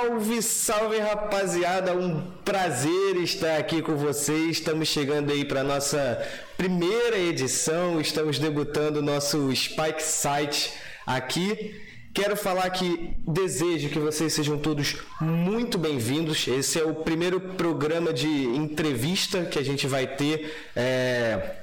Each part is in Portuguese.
Salve, salve rapaziada, um prazer estar aqui com vocês. Estamos chegando aí para nossa primeira edição, estamos debutando o nosso Spike Site aqui. Quero falar que desejo que vocês sejam todos muito bem-vindos. Esse é o primeiro programa de entrevista que a gente vai ter. É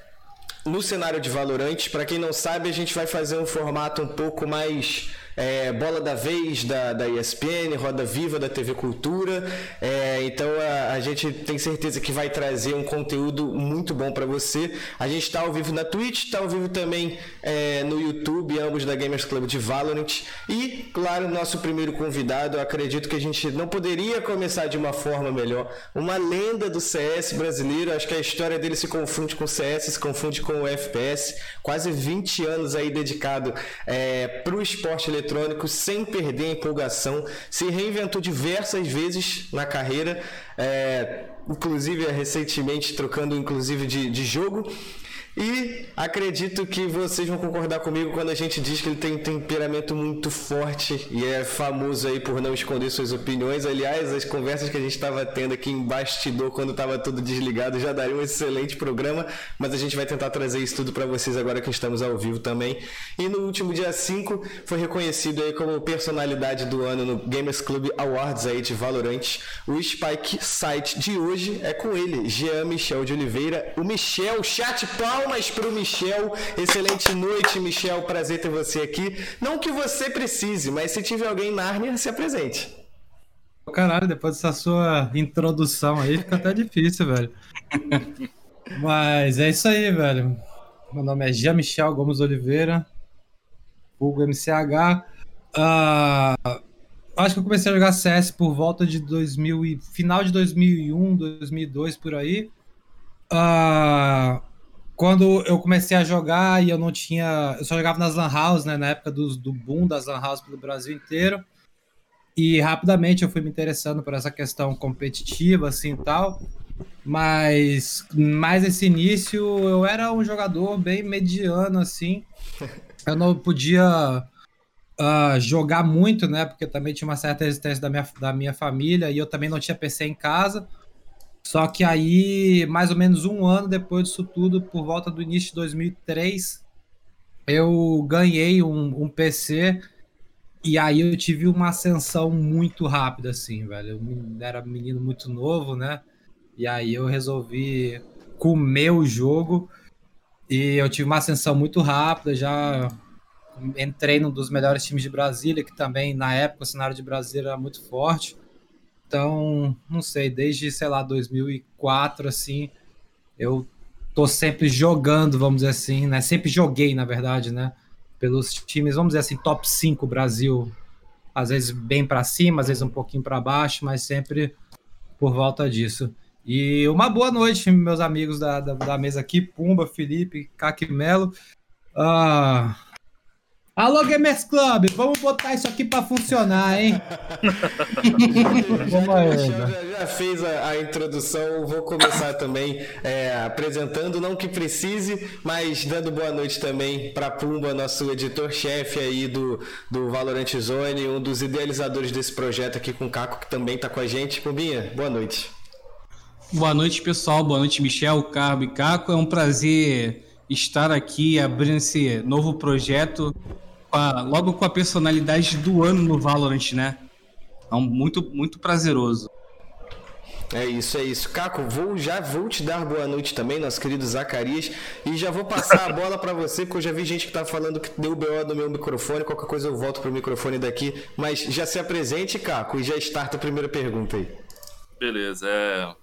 no cenário de Valorant. Para quem não sabe, a gente vai fazer um formato um pouco mais é, bola da vez da, da ESPN, roda viva da TV Cultura. É, então a, a, gente tem certeza que vai trazer um conteúdo muito bom para você. A gente está ao vivo na Twitch, está ao vivo também é, no YouTube, ambos da Gamers Club de Valorant. E, claro, nosso primeiro convidado, acredito que a gente não poderia começar de uma forma melhor. Uma lenda do CS brasileiro, acho que a história dele se confunde com o CS, se confunde com o FPS. Quase 20 anos aí dedicado é, para o esporte eletrônico eletrônico sem perder a empolgação, se reinventou diversas vezes na carreira, é, inclusive recentemente trocando inclusive de, de jogo e acredito que vocês vão concordar comigo quando a gente diz que ele tem um temperamento muito forte e é famoso aí por não esconder suas opiniões. Aliás, as conversas que a gente estava tendo aqui em bastidor quando estava tudo desligado já daria um excelente programa, mas a gente vai tentar trazer isso tudo para vocês agora que estamos ao vivo também. E no último dia 5 foi reconhecido aí como personalidade do ano no Gamers Club Awards aí de Valorant. O Spike Site de hoje é com ele, Jean Michel de Oliveira. O Michel, chat pau palmas para o Michel. Excelente noite, Michel. Prazer ter você aqui. Não que você precise, mas se tiver alguém em Nárnia, se apresente. Caralho, depois dessa sua introdução aí, fica até difícil, velho. Mas é isso aí, velho. Meu nome é Jean Michel Gomes Oliveira, Hugo MCH. Uh, acho que eu comecei a jogar CS por volta de 2000 e, final de 2001, 2002 por aí. Uh, quando eu comecei a jogar e eu não tinha. Eu só jogava nas Lan House, né? Na época do, do boom das Lan House pelo Brasil inteiro. E rapidamente eu fui me interessando por essa questão competitiva, assim e tal. Mas mais esse início eu era um jogador bem mediano, assim. Eu não podia uh, jogar muito, né? Porque também tinha uma certa resistência da minha, da minha família e eu também não tinha PC em casa. Só que aí, mais ou menos um ano depois disso tudo, por volta do início de 2003, eu ganhei um, um PC e aí eu tive uma ascensão muito rápida, assim, velho. Eu era menino muito novo, né? E aí eu resolvi comer o jogo e eu tive uma ascensão muito rápida, já entrei num dos melhores times de Brasília, que também na época o cenário de Brasília era muito forte. Então, não sei, desde, sei lá, 2004, assim, eu tô sempre jogando, vamos dizer assim, né? Sempre joguei, na verdade, né? Pelos times, vamos dizer assim, top 5 Brasil. Às vezes bem para cima, às vezes um pouquinho para baixo, mas sempre por volta disso. E uma boa noite, meus amigos da, da, da mesa aqui, Pumba, Felipe, Caquimelo. Ah, Alô, Gamers Club, vamos botar isso aqui para funcionar, hein? já, já, já, fez a, a, introdução, vou começar também é, apresentando, não que precise, mas dando boa noite também para Pumba, nosso editor-chefe aí do, do Valorant Zone, um dos idealizadores desse projeto aqui com o Caco, que também está com a gente. Pumbinha, boa noite. Boa noite, pessoal. Boa noite, Michel, Carbo e Caco. É um prazer estar aqui abrindo esse novo projeto a, logo com a personalidade do ano no Valorant, né? É um, muito, muito prazeroso. É isso, é isso. Caco, vou, já vou te dar boa noite também, nosso querido Zacarias, e já vou passar a bola para você, que eu já vi gente que tá falando que deu BO no meu microfone, qualquer coisa eu volto pro microfone daqui, mas já se apresente, Caco, e já starta a primeira pergunta aí. Beleza, é,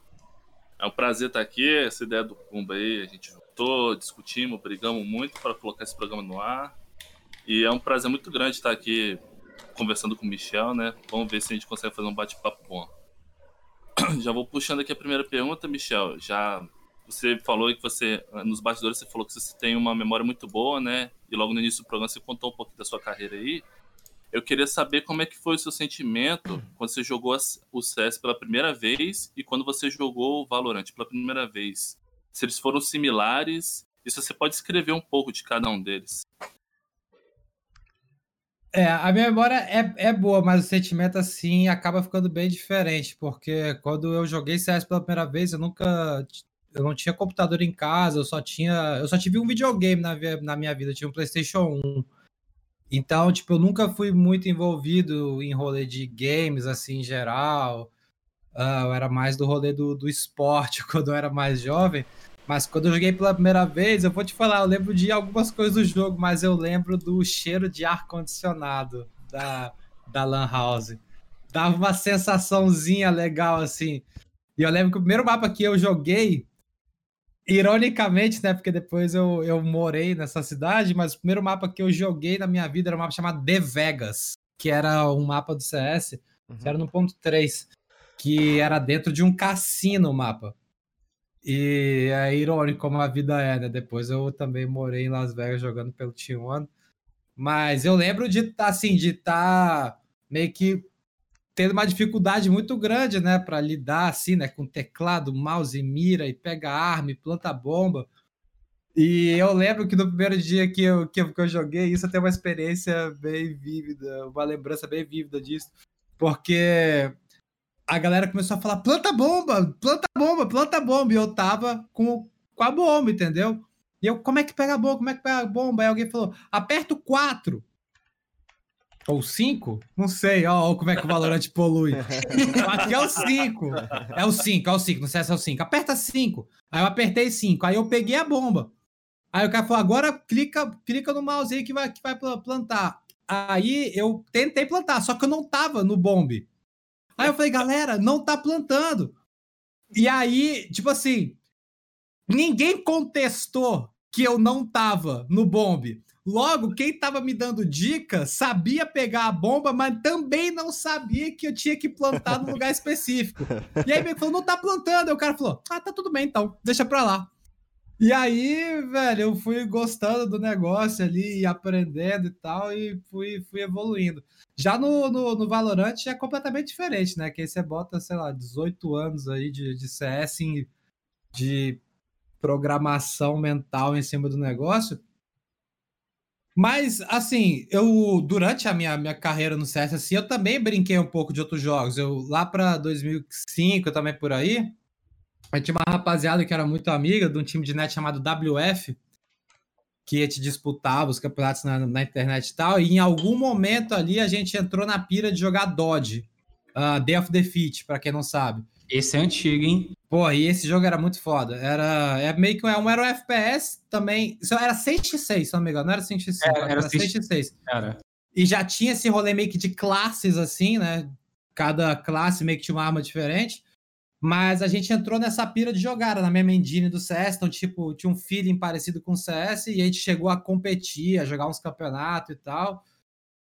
é um prazer estar aqui, essa ideia do Pumba aí, a gente juntou, discutimos, brigamos muito para colocar esse programa no ar, e é um prazer muito grande estar aqui conversando com o Michel, né? Vamos ver se a gente consegue fazer um bate-papo bom. Já vou puxando aqui a primeira pergunta, Michel. Já você falou que você, nos bastidores, você falou que você tem uma memória muito boa, né? E logo no início do programa você contou um pouquinho da sua carreira aí. Eu queria saber como é que foi o seu sentimento quando você jogou o CS pela primeira vez e quando você jogou o Valorant pela primeira vez. Se eles foram similares e se você pode escrever um pouco de cada um deles. É, a minha memória é, é boa, mas o sentimento assim acaba ficando bem diferente, porque quando eu joguei CS pela primeira vez, eu nunca. Eu não tinha computador em casa, eu só tinha. Eu só tive um videogame na, na minha vida, eu tinha um PlayStation 1. Então, tipo, eu nunca fui muito envolvido em rolê de games, assim, em geral. Uh, eu era mais do rolê do, do esporte quando eu era mais jovem. Mas quando eu joguei pela primeira vez, eu vou te falar, eu lembro de algumas coisas do jogo, mas eu lembro do cheiro de ar-condicionado da, da Lan House. Dava uma sensaçãozinha legal, assim. E eu lembro que o primeiro mapa que eu joguei, ironicamente, né? Porque depois eu, eu morei nessa cidade, mas o primeiro mapa que eu joguei na minha vida era um mapa chamado The Vegas, que era um mapa do CS, uhum. que era no ponto 3, que era dentro de um cassino o mapa. E é irônico como a vida é, né? Depois eu também morei em Las Vegas jogando pelo T1. Mas eu lembro de assim, de estar tá meio que tendo uma dificuldade muito grande, né, para lidar assim, né, com teclado, mouse, mira e pega arma e planta bomba. E eu lembro que no primeiro dia que eu, que eu, que eu joguei isso, eu tenho uma experiência bem vívida, uma lembrança bem vívida disso, porque a galera começou a falar: planta bomba, planta bomba, planta bomba. E eu tava com, com a bomba, entendeu? E eu, como é que pega a bomba? Como é que pega a bomba? Aí alguém falou: aperta o 4. Ou 5? Não sei, ó, ó, como é que o Valorant polui. Que é o 5. É o 5, é o 5, não sei se é o 5. Aperta 5. Aí eu apertei 5. Aí eu peguei a bomba. Aí o cara falou: agora clica, clica no mouse aí que vai, que vai plantar. Aí eu tentei plantar, só que eu não tava no bombe. Aí eu falei, galera, não tá plantando. E aí, tipo assim, ninguém contestou que eu não tava no bombe. Logo, quem tava me dando dica sabia pegar a bomba, mas também não sabia que eu tinha que plantar no lugar específico. E aí ele falou, não tá plantando. Aí o cara falou, ah, tá tudo bem então, deixa pra lá. E aí, velho, eu fui gostando do negócio ali, aprendendo e tal, e fui, fui evoluindo. Já no, no, no Valorant é completamente diferente, né? Que aí você bota, sei lá, 18 anos aí de, de CS, de programação mental em cima do negócio. Mas, assim, eu, durante a minha, minha carreira no CS, assim, eu também brinquei um pouco de outros jogos. Eu, lá para 2005, também por aí, eu tinha uma rapaziada que era muito amiga de um time de net chamado WF, que a gente disputava os campeonatos na, na, internet e tal, e em algum momento ali a gente entrou na pira de jogar Dodge, uh, Day of Defeat, para quem não sabe. Esse é antigo, hein? Pô, e esse jogo era muito foda. Era é meio que um, era um FPS também. Era 6x6, se não me engano. Não era 5x6, era, era, era 6x6. Era. E já tinha esse rolê meio que de classes, assim, né? Cada classe meio que tinha uma arma diferente. Mas a gente entrou nessa pira de jogar na mesma engine do CS, então, tipo, tinha um feeling parecido com o CS e a gente chegou a competir, a jogar uns campeonatos e tal.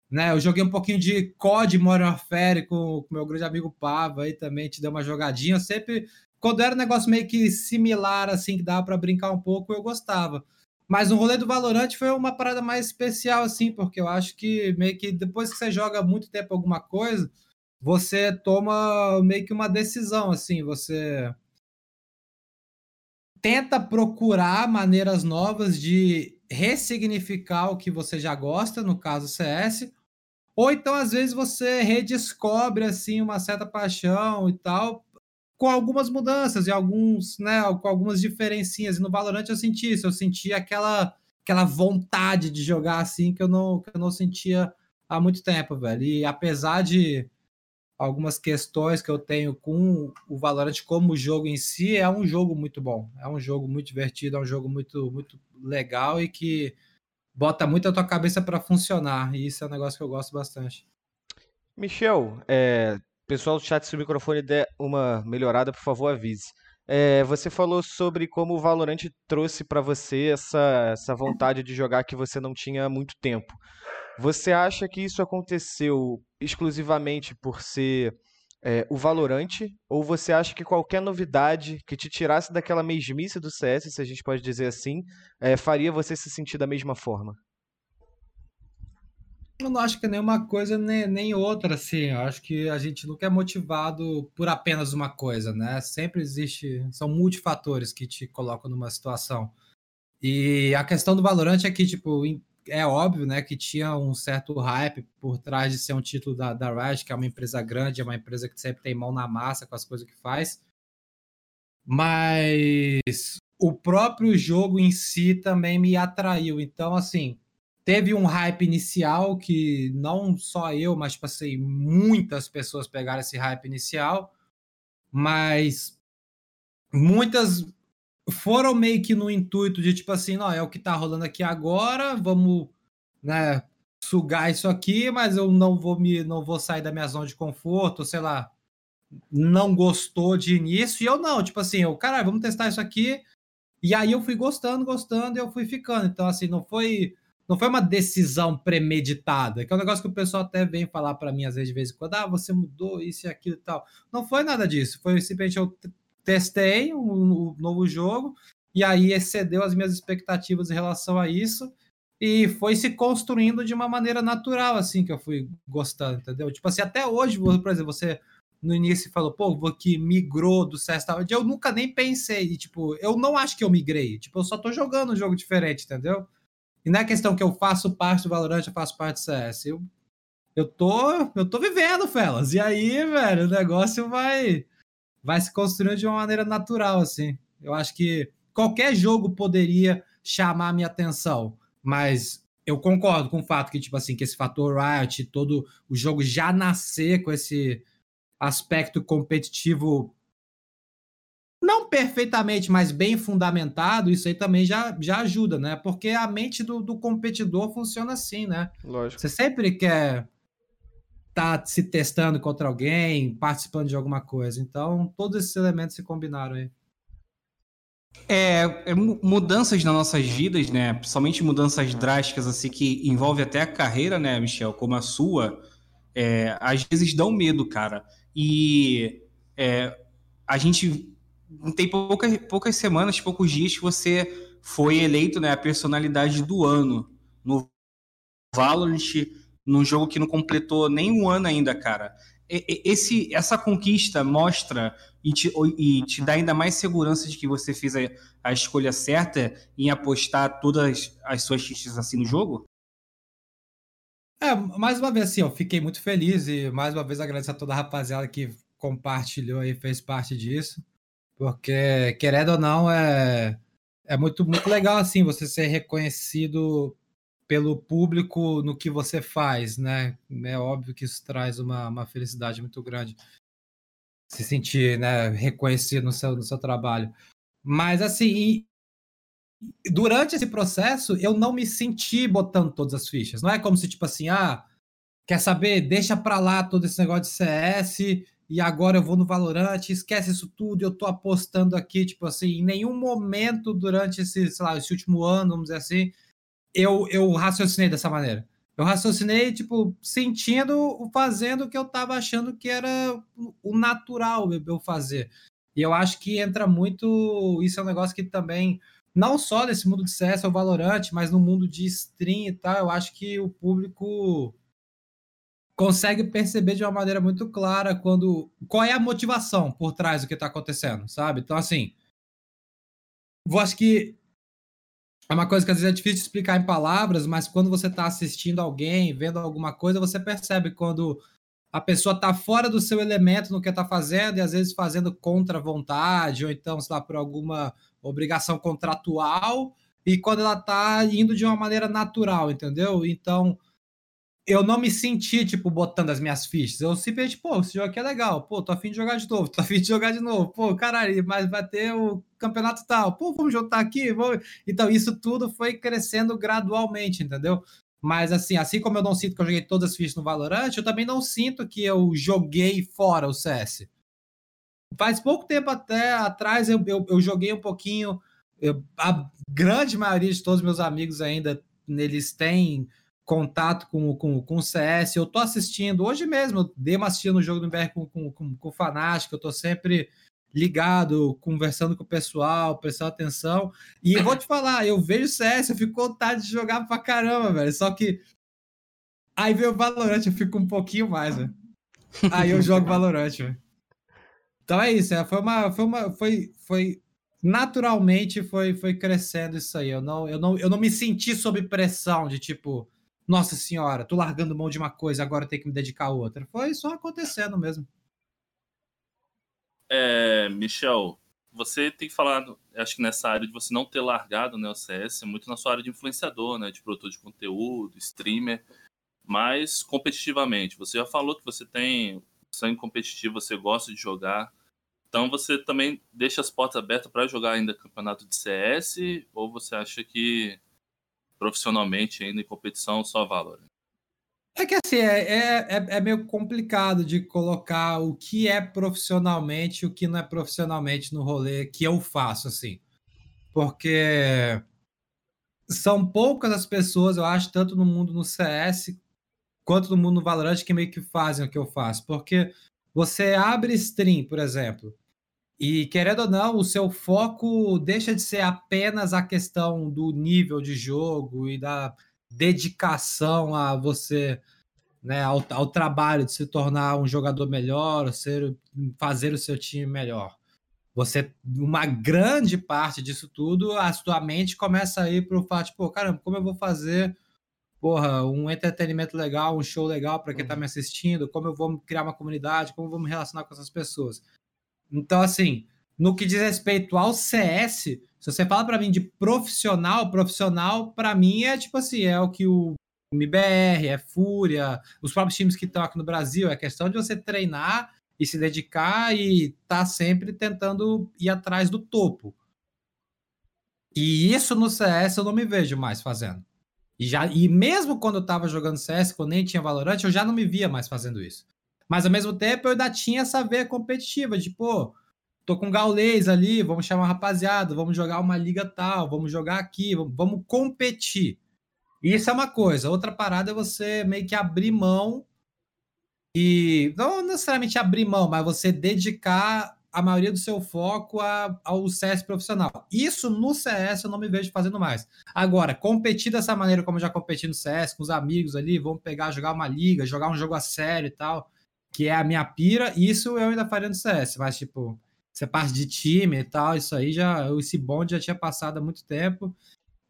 Né, eu joguei um pouquinho de COD Modern Warfare com o meu grande amigo Pava aí também, te deu uma jogadinha. Eu sempre, quando era um negócio meio que similar, assim, que dava para brincar um pouco, eu gostava. Mas o rolê do Valorant foi uma parada mais especial, assim, porque eu acho que meio que depois que você joga muito tempo alguma coisa, você toma meio que uma decisão, assim, você tenta procurar maneiras novas de ressignificar o que você já gosta, no caso CS, ou então às vezes você redescobre assim uma certa paixão e tal, com algumas mudanças e alguns, né, com algumas diferencinhas. E no Valorant eu senti isso, eu senti aquela aquela vontade de jogar assim que eu não que eu não sentia há muito tempo, velho. E apesar de algumas questões que eu tenho com o Valorant como jogo em si, é um jogo muito bom. É um jogo muito divertido, é um jogo muito, muito legal e que bota muito a tua cabeça para funcionar. E isso é um negócio que eu gosto bastante. Michel, é, pessoal do chat, se o microfone der uma melhorada, por favor, avise. É, você falou sobre como o Valorant trouxe para você essa, essa vontade de jogar que você não tinha há muito tempo. Você acha que isso aconteceu exclusivamente por ser é, o Valorante? Ou você acha que qualquer novidade que te tirasse daquela mesmice do CS, se a gente pode dizer assim, é, faria você se sentir da mesma forma? Eu não acho que nenhuma coisa nem, nem outra, assim. Eu acho que a gente nunca é motivado por apenas uma coisa, né? Sempre existe. São multifatores que te colocam numa situação. E a questão do Valorante é que, tipo, é óbvio, né, que tinha um certo hype por trás de ser um título da, da Riot, que é uma empresa grande, é uma empresa que sempre tem mão na massa com as coisas que faz. Mas o próprio jogo em si também me atraiu. Então, assim, teve um hype inicial que não só eu, mas tipo assim, muitas pessoas pegaram esse hype inicial, mas muitas foram meio que no intuito de tipo assim, não, é o que tá rolando aqui agora, vamos, né, sugar isso aqui, mas eu não vou me não vou sair da minha zona de conforto, sei lá, não gostou de início, e eu não, tipo assim, eu, caralho, vamos testar isso aqui. E aí eu fui gostando, gostando, e eu fui ficando. Então assim, não foi não foi uma decisão premeditada, que é um negócio que o pessoal até vem falar para mim às vezes de vez em quando, ah, você mudou isso e aquilo e tal. Não foi nada disso, foi simplesmente eu testei um novo jogo e aí excedeu as minhas expectativas em relação a isso e foi se construindo de uma maneira natural, assim, que eu fui gostando, entendeu? Tipo assim, até hoje, por exemplo, você no início falou, pô, que migrou do CS eu nunca nem pensei, e, tipo, eu não acho que eu migrei, tipo, eu só tô jogando um jogo diferente, entendeu? E não é questão que eu faço parte do Valorant, eu faço parte do CS, eu, eu tô, eu tô vivendo, Felas, e aí, velho, o negócio vai vai se construindo de uma maneira natural, assim. Eu acho que qualquer jogo poderia chamar minha atenção, mas eu concordo com o fato que, tipo assim, que esse fator Riot, todo o jogo já nascer com esse aspecto competitivo não perfeitamente, mas bem fundamentado, isso aí também já, já ajuda, né? Porque a mente do, do competidor funciona assim, né? Lógico. Você sempre quer tá se testando contra alguém, participando de alguma coisa. Então, todos esses elementos se combinaram aí. É, é, mudanças nas nossas vidas, né? Principalmente mudanças drásticas, assim, que envolve até a carreira, né, Michel, como a sua, é, às vezes dão medo, cara. E é, a gente tem poucas, poucas semanas, poucos dias que você foi eleito, né, a personalidade do ano no Valorant num jogo que não completou nem um ano ainda, cara. Esse, essa conquista mostra e te, e te dá ainda mais segurança de que você fez a, a escolha certa em apostar todas as suas fichas assim no jogo? É, mais uma vez, assim, eu fiquei muito feliz e mais uma vez agradeço a toda a rapaziada que compartilhou e fez parte disso, porque, querendo ou não, é, é muito, muito legal, assim, você ser reconhecido pelo público no que você faz, né? É óbvio que isso traz uma, uma felicidade muito grande. Se sentir né, reconhecido no seu, no seu trabalho. Mas, assim, durante esse processo, eu não me senti botando todas as fichas. Não é como se, tipo assim, ah, quer saber? Deixa pra lá todo esse negócio de CS e agora eu vou no Valorant, esquece isso tudo, eu tô apostando aqui, tipo assim, em nenhum momento durante esse, sei lá, esse último ano, vamos dizer assim, eu, eu raciocinei dessa maneira. Eu raciocinei, tipo, sentindo, fazendo o que eu tava achando que era o natural eu fazer. E eu acho que entra muito. Isso é um negócio que também, não só nesse mundo de CS ou Valorant, mas no mundo de stream e tal, eu acho que o público consegue perceber de uma maneira muito clara quando qual é a motivação por trás do que está acontecendo, sabe? Então, assim, eu acho que é uma coisa que às vezes é difícil explicar em palavras, mas quando você está assistindo alguém, vendo alguma coisa, você percebe quando a pessoa está fora do seu elemento no que está fazendo e às vezes fazendo contra a vontade, ou então, sei lá, por alguma obrigação contratual, e quando ela está indo de uma maneira natural, entendeu? Então, eu não me senti, tipo, botando as minhas fichas. Eu simplesmente, pô, esse jogo aqui é legal. Pô, tô afim de jogar de novo. Tô afim de jogar de novo. Pô, caralho, mas vai ter o campeonato tal. Pô, vamos juntar aqui. Vamos... Então, isso tudo foi crescendo gradualmente, entendeu? Mas, assim, assim como eu não sinto que eu joguei todas as fichas no Valorant, eu também não sinto que eu joguei fora o CS. Faz pouco tempo até atrás eu, eu, eu joguei um pouquinho. Eu, a grande maioria de todos os meus amigos ainda, eles têm contato com, com, com o CS. Eu tô assistindo, hoje mesmo, eu dei uma assistida no jogo do BR com, com, com, com o Fanático, eu tô sempre ligado, conversando com o pessoal, prestando atenção. E eu vou te falar, eu vejo CS, eu fico com vontade de jogar pra caramba, velho. Só que aí veio o Valorant, eu fico um pouquinho mais, velho. Aí eu jogo Valorant, velho. Então é isso, é, foi uma, foi uma, foi, foi naturalmente foi, foi crescendo isso aí. Eu não, eu, não, eu não me senti sob pressão de tipo, nossa senhora, tô largando mão de uma coisa, agora tenho que me dedicar a outra. Foi só acontecendo mesmo. É, Michel, você tem falado, acho que nessa área de você não ter largado né, o CS, é muito na sua área de influenciador, né, de produtor de conteúdo, streamer, mas competitivamente. Você já falou que você tem sangue competitivo, você gosta de jogar. Então você também deixa as portas abertas para jogar ainda campeonato de CS ou você acha que profissionalmente ainda em competição só Valorant? É que assim, é, é, é, é meio complicado de colocar o que é profissionalmente e o que não é profissionalmente no rolê que eu faço, assim. Porque são poucas as pessoas, eu acho, tanto no mundo no CS quanto no mundo no Valorant, que meio que fazem o que eu faço. Porque você abre stream, por exemplo, e querendo ou não, o seu foco deixa de ser apenas a questão do nível de jogo e da dedicação a você, né, ao, ao trabalho de se tornar um jogador melhor, ser, fazer o seu time melhor. Você, uma grande parte disso tudo, a sua mente começa a ir para o fato, tipo, caramba, como eu vou fazer porra, um entretenimento legal, um show legal para quem está uhum. me assistindo, como eu vou criar uma comunidade, como eu vou me relacionar com essas pessoas. Então, assim, no que diz respeito ao CS, se você fala para mim de profissional, profissional, para mim é tipo assim, é o que o MBR, é Fúria, os próprios times que estão aqui no Brasil, é questão de você treinar e se dedicar e tá sempre tentando ir atrás do topo. E isso no CS eu não me vejo mais fazendo. E, já, e mesmo quando eu tava jogando CS, quando nem tinha Valorant, eu já não me via mais fazendo isso. Mas ao mesmo tempo eu ainda tinha essa veia competitiva, de pô, tô com gaulês ali, vamos chamar uma rapaziada, vamos jogar uma liga tal, vamos jogar aqui, vamos, vamos competir. Isso é uma coisa. Outra parada é você meio que abrir mão e não necessariamente abrir mão, mas você dedicar a maioria do seu foco a, ao CS profissional. Isso no CS eu não me vejo fazendo mais. Agora, competir dessa maneira como eu já competi no CS, com os amigos ali, vamos pegar, jogar uma liga, jogar um jogo a sério e tal, que é a minha pira, isso eu ainda faria no CS, mas tipo, ser parte de time e tal, isso aí já, esse bonde já tinha passado há muito tempo,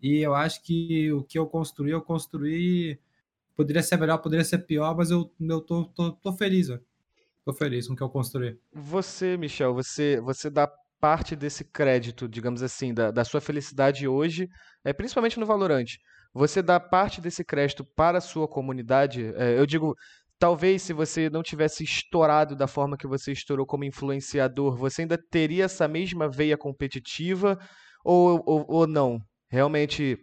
e eu acho que o que eu construí, eu construí, poderia ser melhor, poderia ser pior, mas eu, eu tô, tô, tô feliz, ó. Tô feliz com o que eu construí. Você, Michel, você, você dá parte desse crédito, digamos assim, da, da sua felicidade hoje, é, principalmente no Valorante. Você dá parte desse crédito para a sua comunidade. É, eu digo, talvez se você não tivesse estourado da forma que você estourou como influenciador, você ainda teria essa mesma veia competitiva ou, ou, ou não? Realmente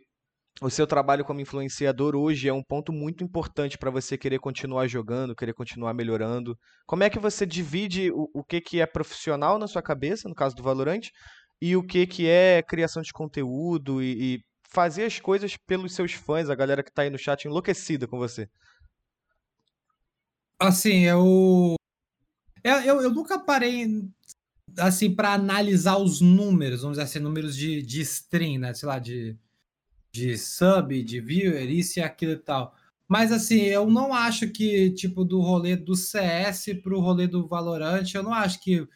o seu trabalho como influenciador hoje é um ponto muito importante para você querer continuar jogando, querer continuar melhorando. Como é que você divide o, o que, que é profissional na sua cabeça, no caso do Valorant, e o que, que é criação de conteúdo e, e fazer as coisas pelos seus fãs, a galera que está aí no chat enlouquecida com você? Assim, eu. Eu, eu, eu nunca parei assim para analisar os números, vamos dizer assim, números de, de stream, né? Sei lá, de de sub, de viewer, isso e aquilo e tal. Mas assim, eu não acho que, tipo, do rolê do CS pro rolê do Valorant, eu não acho que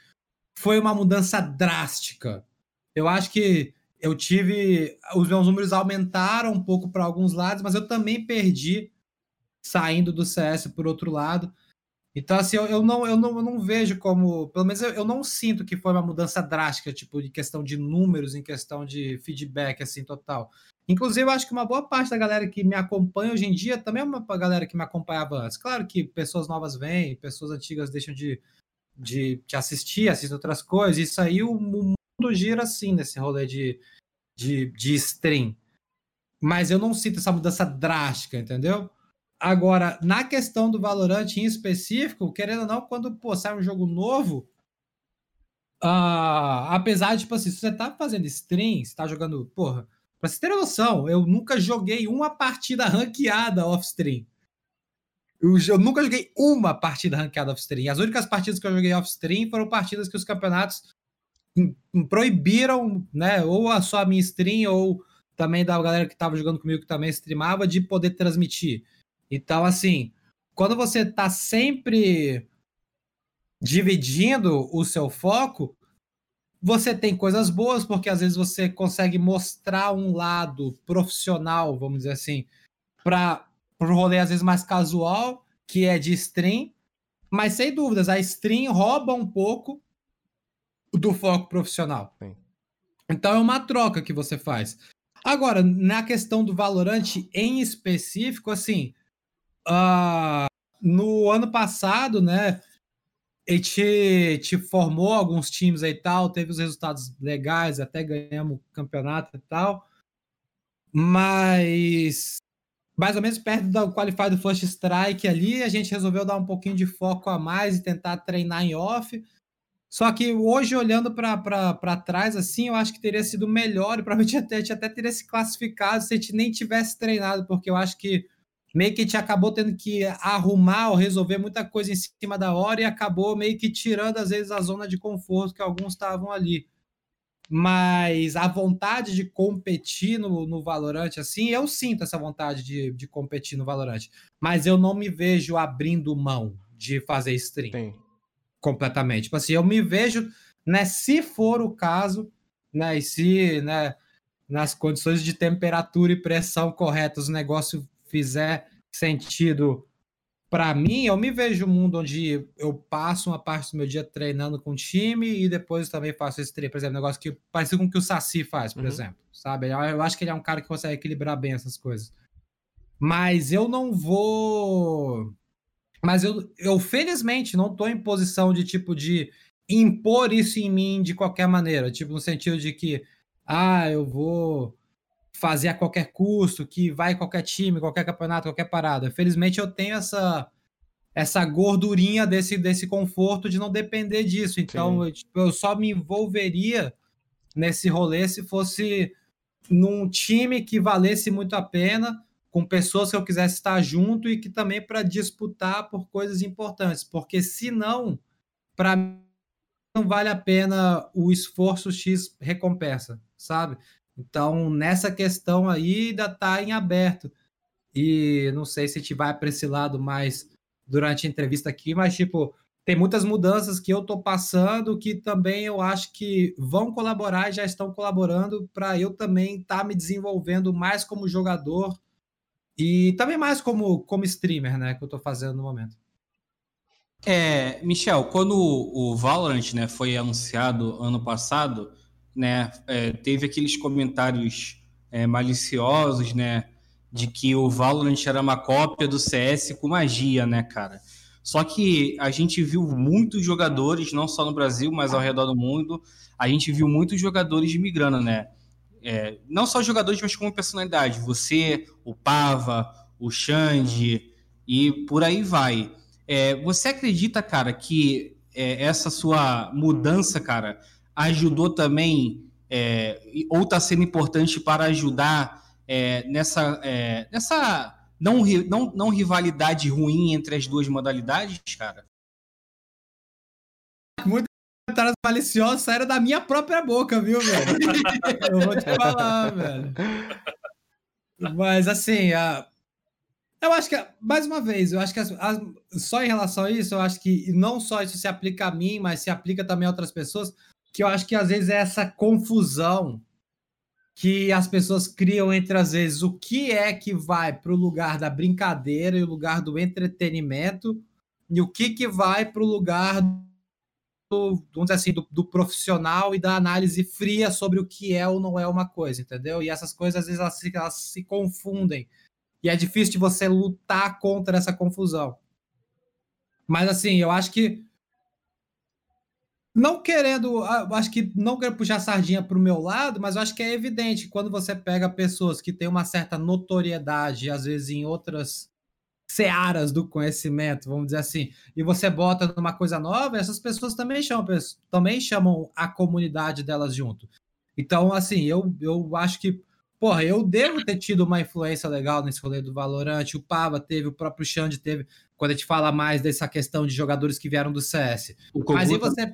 foi uma mudança drástica. Eu acho que eu tive. Os meus números aumentaram um pouco para alguns lados, mas eu também perdi saindo do CS por outro lado. Então, assim, eu, eu, não, eu, não, eu não vejo como. Pelo menos eu, eu não sinto que foi uma mudança drástica, tipo, de questão de números, em questão de feedback, assim, total. Inclusive, eu acho que uma boa parte da galera que me acompanha hoje em dia também é uma galera que me acompanhava antes. Claro que pessoas novas vêm, pessoas antigas deixam de, de, de assistir, assistem outras coisas. Isso aí o, o mundo gira assim nesse rolê de, de, de stream. Mas eu não sinto essa mudança drástica, entendeu? Agora, na questão do Valorant em específico, querendo ou não, quando pô, sai um jogo novo, uh, apesar de, tipo assim, se você tá fazendo stream, você tá jogando, porra, Pra você ter noção, eu nunca joguei uma partida ranqueada off-stream. Eu, eu, nunca joguei uma partida ranqueada off-stream. As únicas partidas que eu joguei off-stream foram partidas que os campeonatos proibiram, né, ou a só a minha stream, ou também da galera que estava jogando comigo que também streamava, de poder transmitir. Então, assim, quando você tá sempre dividindo o seu foco, Você tem coisas boas, porque às vezes você consegue mostrar um lado profissional, vamos dizer assim, para o rolê às vezes mais casual, que é de stream. Mas sem dúvidas, a stream rouba um pouco do foco profissional. Sim. Então é uma troca que você faz. Agora, na questão do Valorant em específico, assim, uh, no ano passado, né, a gente, te formou alguns times aí e tal, teve os resultados legais, até ganhamos o campeonato e tal, mas mais ou menos perto do Qualify do First Strike ali, a gente resolveu dar um pouquinho de foco a mais e tentar treinar em off, só que hoje, olhando para trás, assim, eu acho que teria sido melhor e provavelmente a gente até teria se classificado se a gente nem tivesse treinado, porque eu acho que meio que a gente acabou tendo que arrumar ou resolver muita coisa em cima da hora e acabou meio que tirando, às vezes, a zona de conforto que alguns estavam ali. Mas a vontade de competir no, no Valorant, assim, eu sinto essa vontade de, de competir no Valorant. Mas eu não me vejo abrindo mão de fazer stream. Sim completamente. Tipo assim, eu me vejo, né, se for o caso, né, e se, né, nas condições de temperatura e pressão corretas o negócio fizer sentido para mim, eu me vejo um mundo onde eu passo uma parte do meu dia treinando com o time e depois também faço esse treino, por exemplo, negócio que parece com o que o Saci faz, por uhum. exemplo, sabe? Eu acho que ele é um cara que consegue equilibrar bem essas coisas. Mas eu não vou mas eu, eu felizmente não estou em posição de tipo de impor isso em mim de qualquer maneira, tipo no sentido de que ah, eu vou fazer a qualquer custo, que vai qualquer time, qualquer campeonato, qualquer parada. Felizmente eu tenho essa essa gordurinha desse, desse conforto de não depender disso. Então, eu, tipo, eu só me envolveria nesse rolê se fosse num time que valesse muito a pena com pessoas que eu quisesse estar junto e que também para disputar por coisas importantes, porque se não, para mim não vale a pena o esforço X recompensa, sabe? Então, nessa questão aí ainda está em aberto. E não sei se a gente vai para esse lado mais durante a entrevista aqui, mas tipo, tem muitas mudanças que eu estou passando que também eu acho que vão colaborar e já estão colaborando para eu também estar tá me desenvolvendo mais como jogador e também mais como, como streamer, né, que eu estou fazendo no momento. É, Michel, quando o Valorant, né, foi anunciado ano passado, né, é, teve aqueles comentários é, maliciosos, né, de que o Valorant era uma cópia do CS com magia, né, cara? Só que a gente viu muitos jogadores, não só no Brasil, mas ao redor do mundo, a gente viu muitos jogadores migrando, né? é, não só jogadores, mas como personalidade. Você, o Pava, o Xande e por aí vai. É, você acredita, cara, que é, essa sua mudança, cara, ajudou também, é, ou está sendo importante para ajudar é, nessa, é, nessa não, não, não rivalidade ruim entre as duas modalidades, cara? Muito comentários maliciosos saíram da minha própria boca, viu, velho? eu vou te falar, velho. Mas assim, a... eu acho que, mais uma vez, eu acho que as, as, só em relação a isso, eu acho que não só isso se aplica a mim, mas se aplica também a outras pessoas, que eu acho que às vezes é essa confusão que as pessoas criam entre, às vezes, o que é que vai para o lugar da brincadeira e o lugar do entretenimento, e o que, que vai para o lugar vamos dizer assim, do, do, profissional e da análise fria sobre o que é ou não é uma coisa, entendeu? E essas coisas, às vezes, elas se, elas se confundem. E é difícil de você lutar contra essa confusão. Mas, assim, eu acho que. Não querendo. Acho que não quero puxar a sardinha para o meu lado, mas eu acho que é evidente que quando você pega pessoas que têm uma certa notoriedade, às vezes em outras searas do conhecimento, vamos dizer assim, e você bota numa coisa nova, essas pessoas também chamam, também chamam a comunidade delas junto. Então, assim, eu, eu acho que, porra, eu devo ter tido uma influência legal nesse rolê do Valorant, o Pava teve, o próprio Xande teve, quando a gente fala mais dessa questão de jogadores que vieram do CS. Mas e você...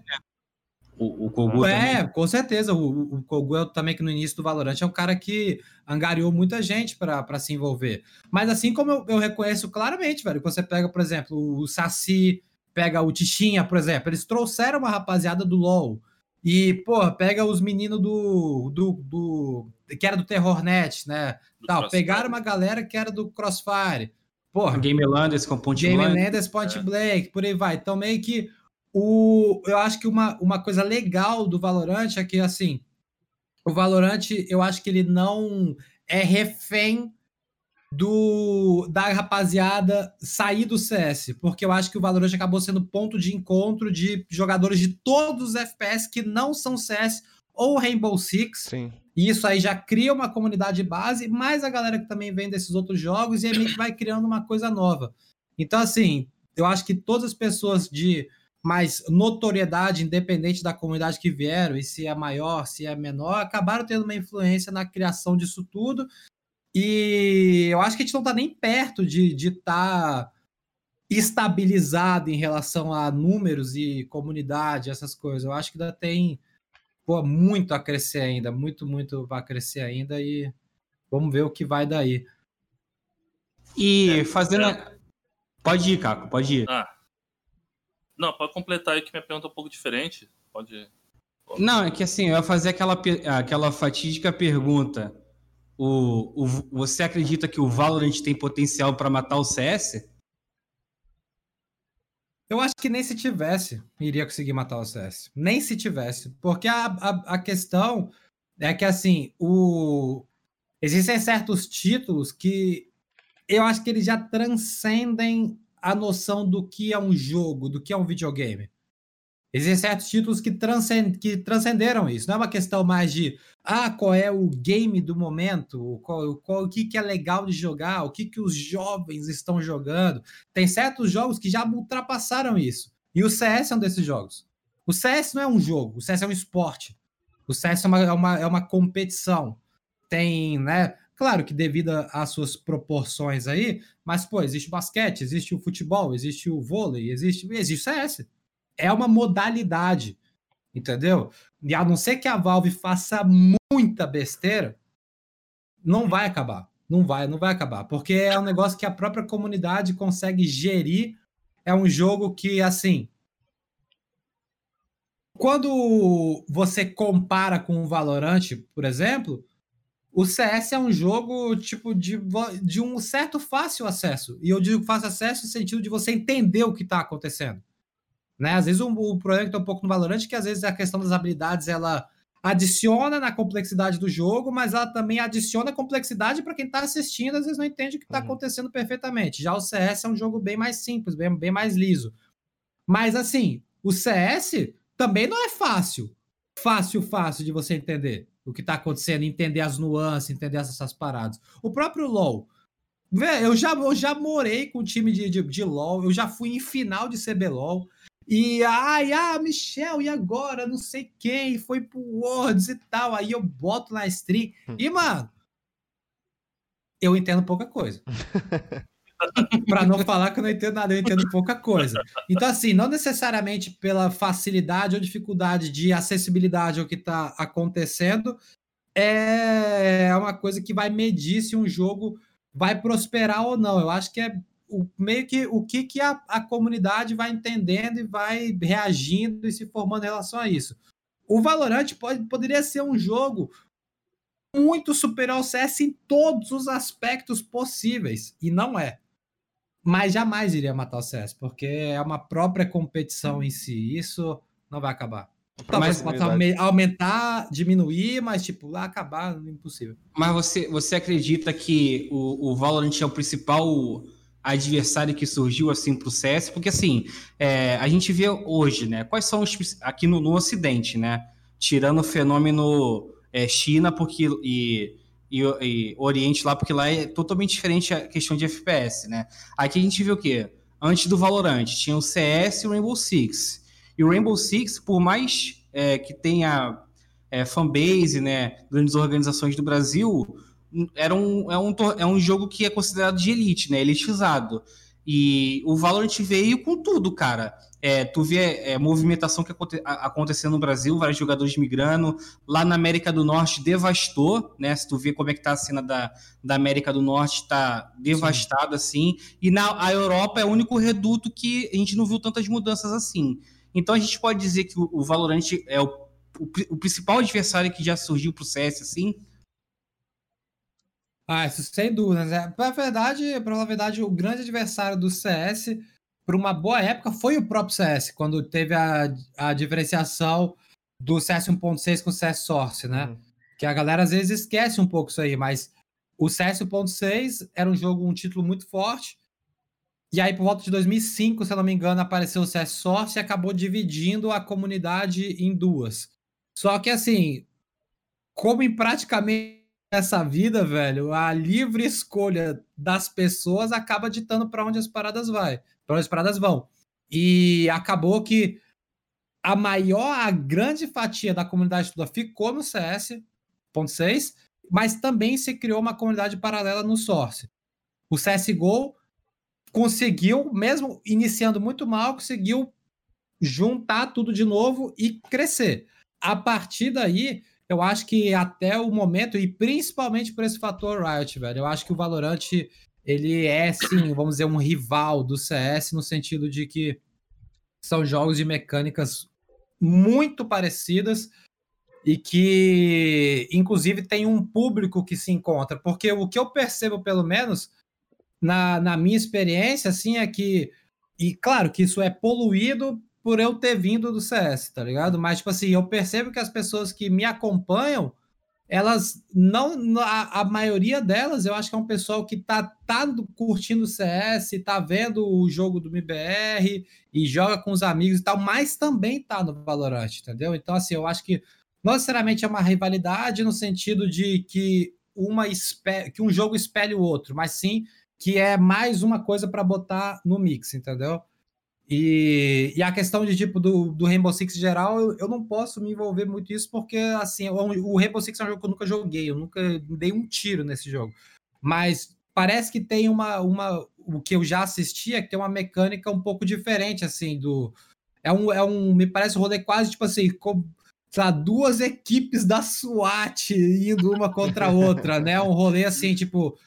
O, o Kogu É, também. com certeza. O, o Kogu é também que no início do Valorant é um cara que angariou muita gente para se envolver. Mas assim como eu, eu, reconheço claramente, velho, que você pega, por exemplo, o Saci, pega o Tichinha, por exemplo, eles trouxeram uma rapaziada do LoL. E, pô, pega os meninos do, do, do. que era do Terrornet, né? Tal, pegaram uma galera que era do Crossfire. Porra. Game Landers com Point Game Blank. Game Landers, Point é. Blank, por aí vai. Então, meio que o, eu acho que uma, uma coisa legal do Valorant é que, assim, o Valorant, eu acho que ele não é refém do da rapaziada sair do CS, porque eu acho que o Valorant acabou sendo ponto de encontro de jogadores de todos os FPS que não são CS ou Rainbow Six. Sim. E isso aí já cria uma comunidade base, mais a galera que também vem desses outros jogos e aí meio que vai criando uma coisa nova. Então, assim, eu acho que todas as pessoas de mais notoriedade, independente da comunidade que vieram, e se é maior, se é menor, acabaram tendo uma influência na criação disso tudo. E eu acho que a gente não está nem perto de estar tá estabilizado em relação a números e comunidade, essas coisas. Eu acho que ainda tem pô, muito a crescer ainda, muito, muito vai crescer ainda e vamos ver o que vai daí. E é, fazendo. É. Pode ir, Caco, pode ir. Ah. Não, pode completar aí que minha pergunta é um pouco diferente. Pode ir. Não, é que assim, eu ia fazer aquela, aquela fatídica pergunta o, o, você acredita que o Valorant tem potencial para matar o CS? Eu acho que nem se tivesse, iria conseguir matar o CS. Nem se tivesse. Porque a, a, a questão é que, assim, o... existem certos títulos que eu acho que eles já transcendem a noção do que é um jogo, do que é um videogame. Existem certos títulos que, transcend, que transcenderam isso. Não é uma questão mais de ah, qual é o game do momento, qual, qual, o que, que é legal de jogar, o que, que os jovens estão jogando. Tem certos jogos que já ultrapassaram isso. E o CS é um desses jogos. O CS não é um jogo, o CS é um esporte. O CS é uma, é uma, é uma competição. Tem, né? Claro que devido às suas proporções aí, mas, pô, existe o basquete, existe o futebol, existe o vôlei, existe, existe o CS é uma modalidade, entendeu? E a não ser que a Valve faça muita besteira, não vai acabar. Não vai, não vai acabar. Porque é um negócio que a própria comunidade consegue gerir. É um jogo que, assim. Quando você compara com o Valorant, por exemplo, o CS é um jogo tipo de, de um certo fácil acesso. E eu digo fácil acesso no sentido de você entender o que está acontecendo. Né? Às vezes o, o problema que tá um pouco no Valorant é que às vezes a questão das habilidades ela adiciona na complexidade do jogo, mas ela também adiciona complexidade para quem está assistindo, às vezes não entende o que está uhum. acontecendo perfeitamente. Já o CS é um jogo bem mais simples, bem, bem mais liso. Mas assim, o CS também não é fácil. Fácil, fácil de você entender o que está acontecendo, entender as nuances, entender essas paradas. O próprio LoL. Eu já, eu já morei com o time de, de, de LoL, eu já fui em final de CBLOL, e ai, ah, Michel, e agora? Não sei quem, foi pro Worlds e tal. Aí eu boto na stream. Hum. E, mano, eu entendo pouca coisa. para não falar que eu não entendo nada, eu entendo pouca coisa. Então, assim, não necessariamente pela facilidade ou dificuldade de acessibilidade ao que está acontecendo, é uma coisa que vai medir se um jogo vai prosperar ou não. Eu acho que é o, meio que o que, que a, a comunidade vai entendendo e vai reagindo e se formando em relação a isso. O Valorant pode, poderia ser um jogo muito superior ao CS em todos os aspectos possíveis, e não é. Mas jamais iria matar o CS, porque é uma própria competição em si. Isso não vai acabar. Talvez aumentar, diminuir, mas tipo, lá acabar, impossível. Mas você, você acredita que o, o Valorant é o principal adversário que surgiu assim para o CS, porque assim, é, a gente vê hoje, né? Quais são os aqui no, no Ocidente, né? Tirando o fenômeno é, China porque, e, e, e, Oriente lá, porque lá é totalmente diferente a questão de FPS, né? Aqui a gente vê o quê? Antes do Valorant, tinha o CS e o Rainbow Six. E o Rainbow Six, por mais é, que tenha é, fanbase, né, grandes organizações do Brasil, era um, é, um, é um jogo que é considerado de elite, né? Elitizado. E o Valorant veio com tudo, cara. É, tu vê é, movimentação que aconte, acontecendo no Brasil, vários jogadores migrando. Lá na América do Norte devastou, né? Se tu vê como é que tá a cena da, da América do Norte, tá devastado assim. E na a Europa é o único reduto que a gente não viu tantas mudanças assim. Então a gente pode dizer que o, o Valorant é o o, o principal adversário que já surgiu pro CS, assim? Ah, isso sem dúvidas. É, pra verdade, pra verdade, o grande adversário do CS, por uma boa época, foi o próprio CS, quando teve a, a diferenciação do CS 1.6 com o CS Source, né? Uhum. Que a galera às vezes esquece um pouco isso aí, mas o CS 1.6 era um jogo, um título muito forte. E aí, por volta de 2005, se eu não me engano, apareceu o CS Source e acabou dividindo a comunidade em duas. Só que, assim, como em praticamente essa vida, velho, a livre escolha das pessoas acaba ditando para onde as paradas vai, para onde as paradas vão. E acabou que a maior, a grande fatia da comunidade toda ficou no CS.6, mas também se criou uma comunidade paralela no Source. O CSGO conseguiu, mesmo iniciando muito mal, conseguiu juntar tudo de novo e crescer. A partir daí, eu acho que até o momento, e principalmente por esse fator Riot, velho, eu acho que o Valorant, ele é, sim, vamos dizer, um rival do CS, no sentido de que são jogos de mecânicas muito parecidas e que, inclusive, tem um público que se encontra. Porque o que eu percebo, pelo menos, na, na minha experiência, assim, é que. E claro que isso é poluído por eu ter vindo do CS, tá ligado? Mas, tipo assim, eu percebo que as pessoas que me acompanham, elas não. A, a maioria delas, eu acho que é um pessoal que tá, tá curtindo o CS, tá vendo o jogo do MBR e joga com os amigos e tal, mas também tá no Valorant, entendeu? Então, assim, eu acho que não necessariamente é uma rivalidade no sentido de que uma que um jogo espelhe o outro, mas sim que é mais uma coisa para botar no mix, entendeu? E, e, a questão de tipo do, do Rainbow Six geral, eu, eu, não posso me envolver muito isso porque assim, o, o, Rainbow Six é um jogo que eu nunca joguei, eu nunca dei um tiro nesse jogo. Mas parece que tem uma uma o que eu já assisti é que tem uma mecânica um pouco diferente assim do é um é um me parece um rolê quase tipo assim, como lá, duas equipes da SWAT indo uma contra a outra, né? Um rolê assim, tipo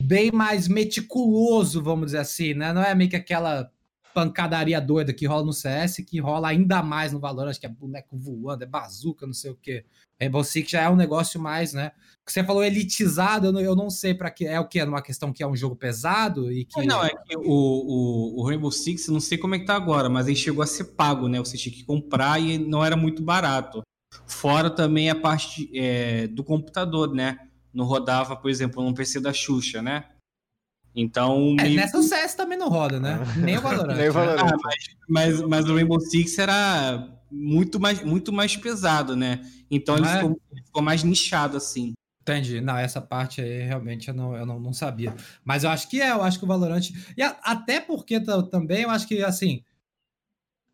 bem mais meticuloso, vamos dizer assim, né? Não é meio que aquela pancadaria doida que rola no CS, que rola ainda mais no valor, acho que é boneco voando, é bazuca, não sei o que. Rainbow Six já é um negócio mais, né? Você falou elitizado, eu não, eu não sei para que é o que é uma questão que é um jogo pesado e que não é que o, o, o, Rainbow Six, não sei como é que tá agora, mas ele chegou a ser pago, né? Você tinha que comprar e não era muito barato. Fora também a parte é, do computador, né? Não rodava, por exemplo, no PC da Xuxa, né? Então. É, Nessa o CS também não roda, né? É. Nem o Valorant. Nem o Valorant. Ah, mas, mas, mas, o Rainbow Six era muito mais, muito mais pesado, né? Então ele, é? ficou, ele ficou, mais nichado, assim. Entendi. Não, essa parte aí realmente eu não, eu não, não sabia. Mas eu acho que é, eu acho que o Valorant. E a, até porque também eu acho que, assim.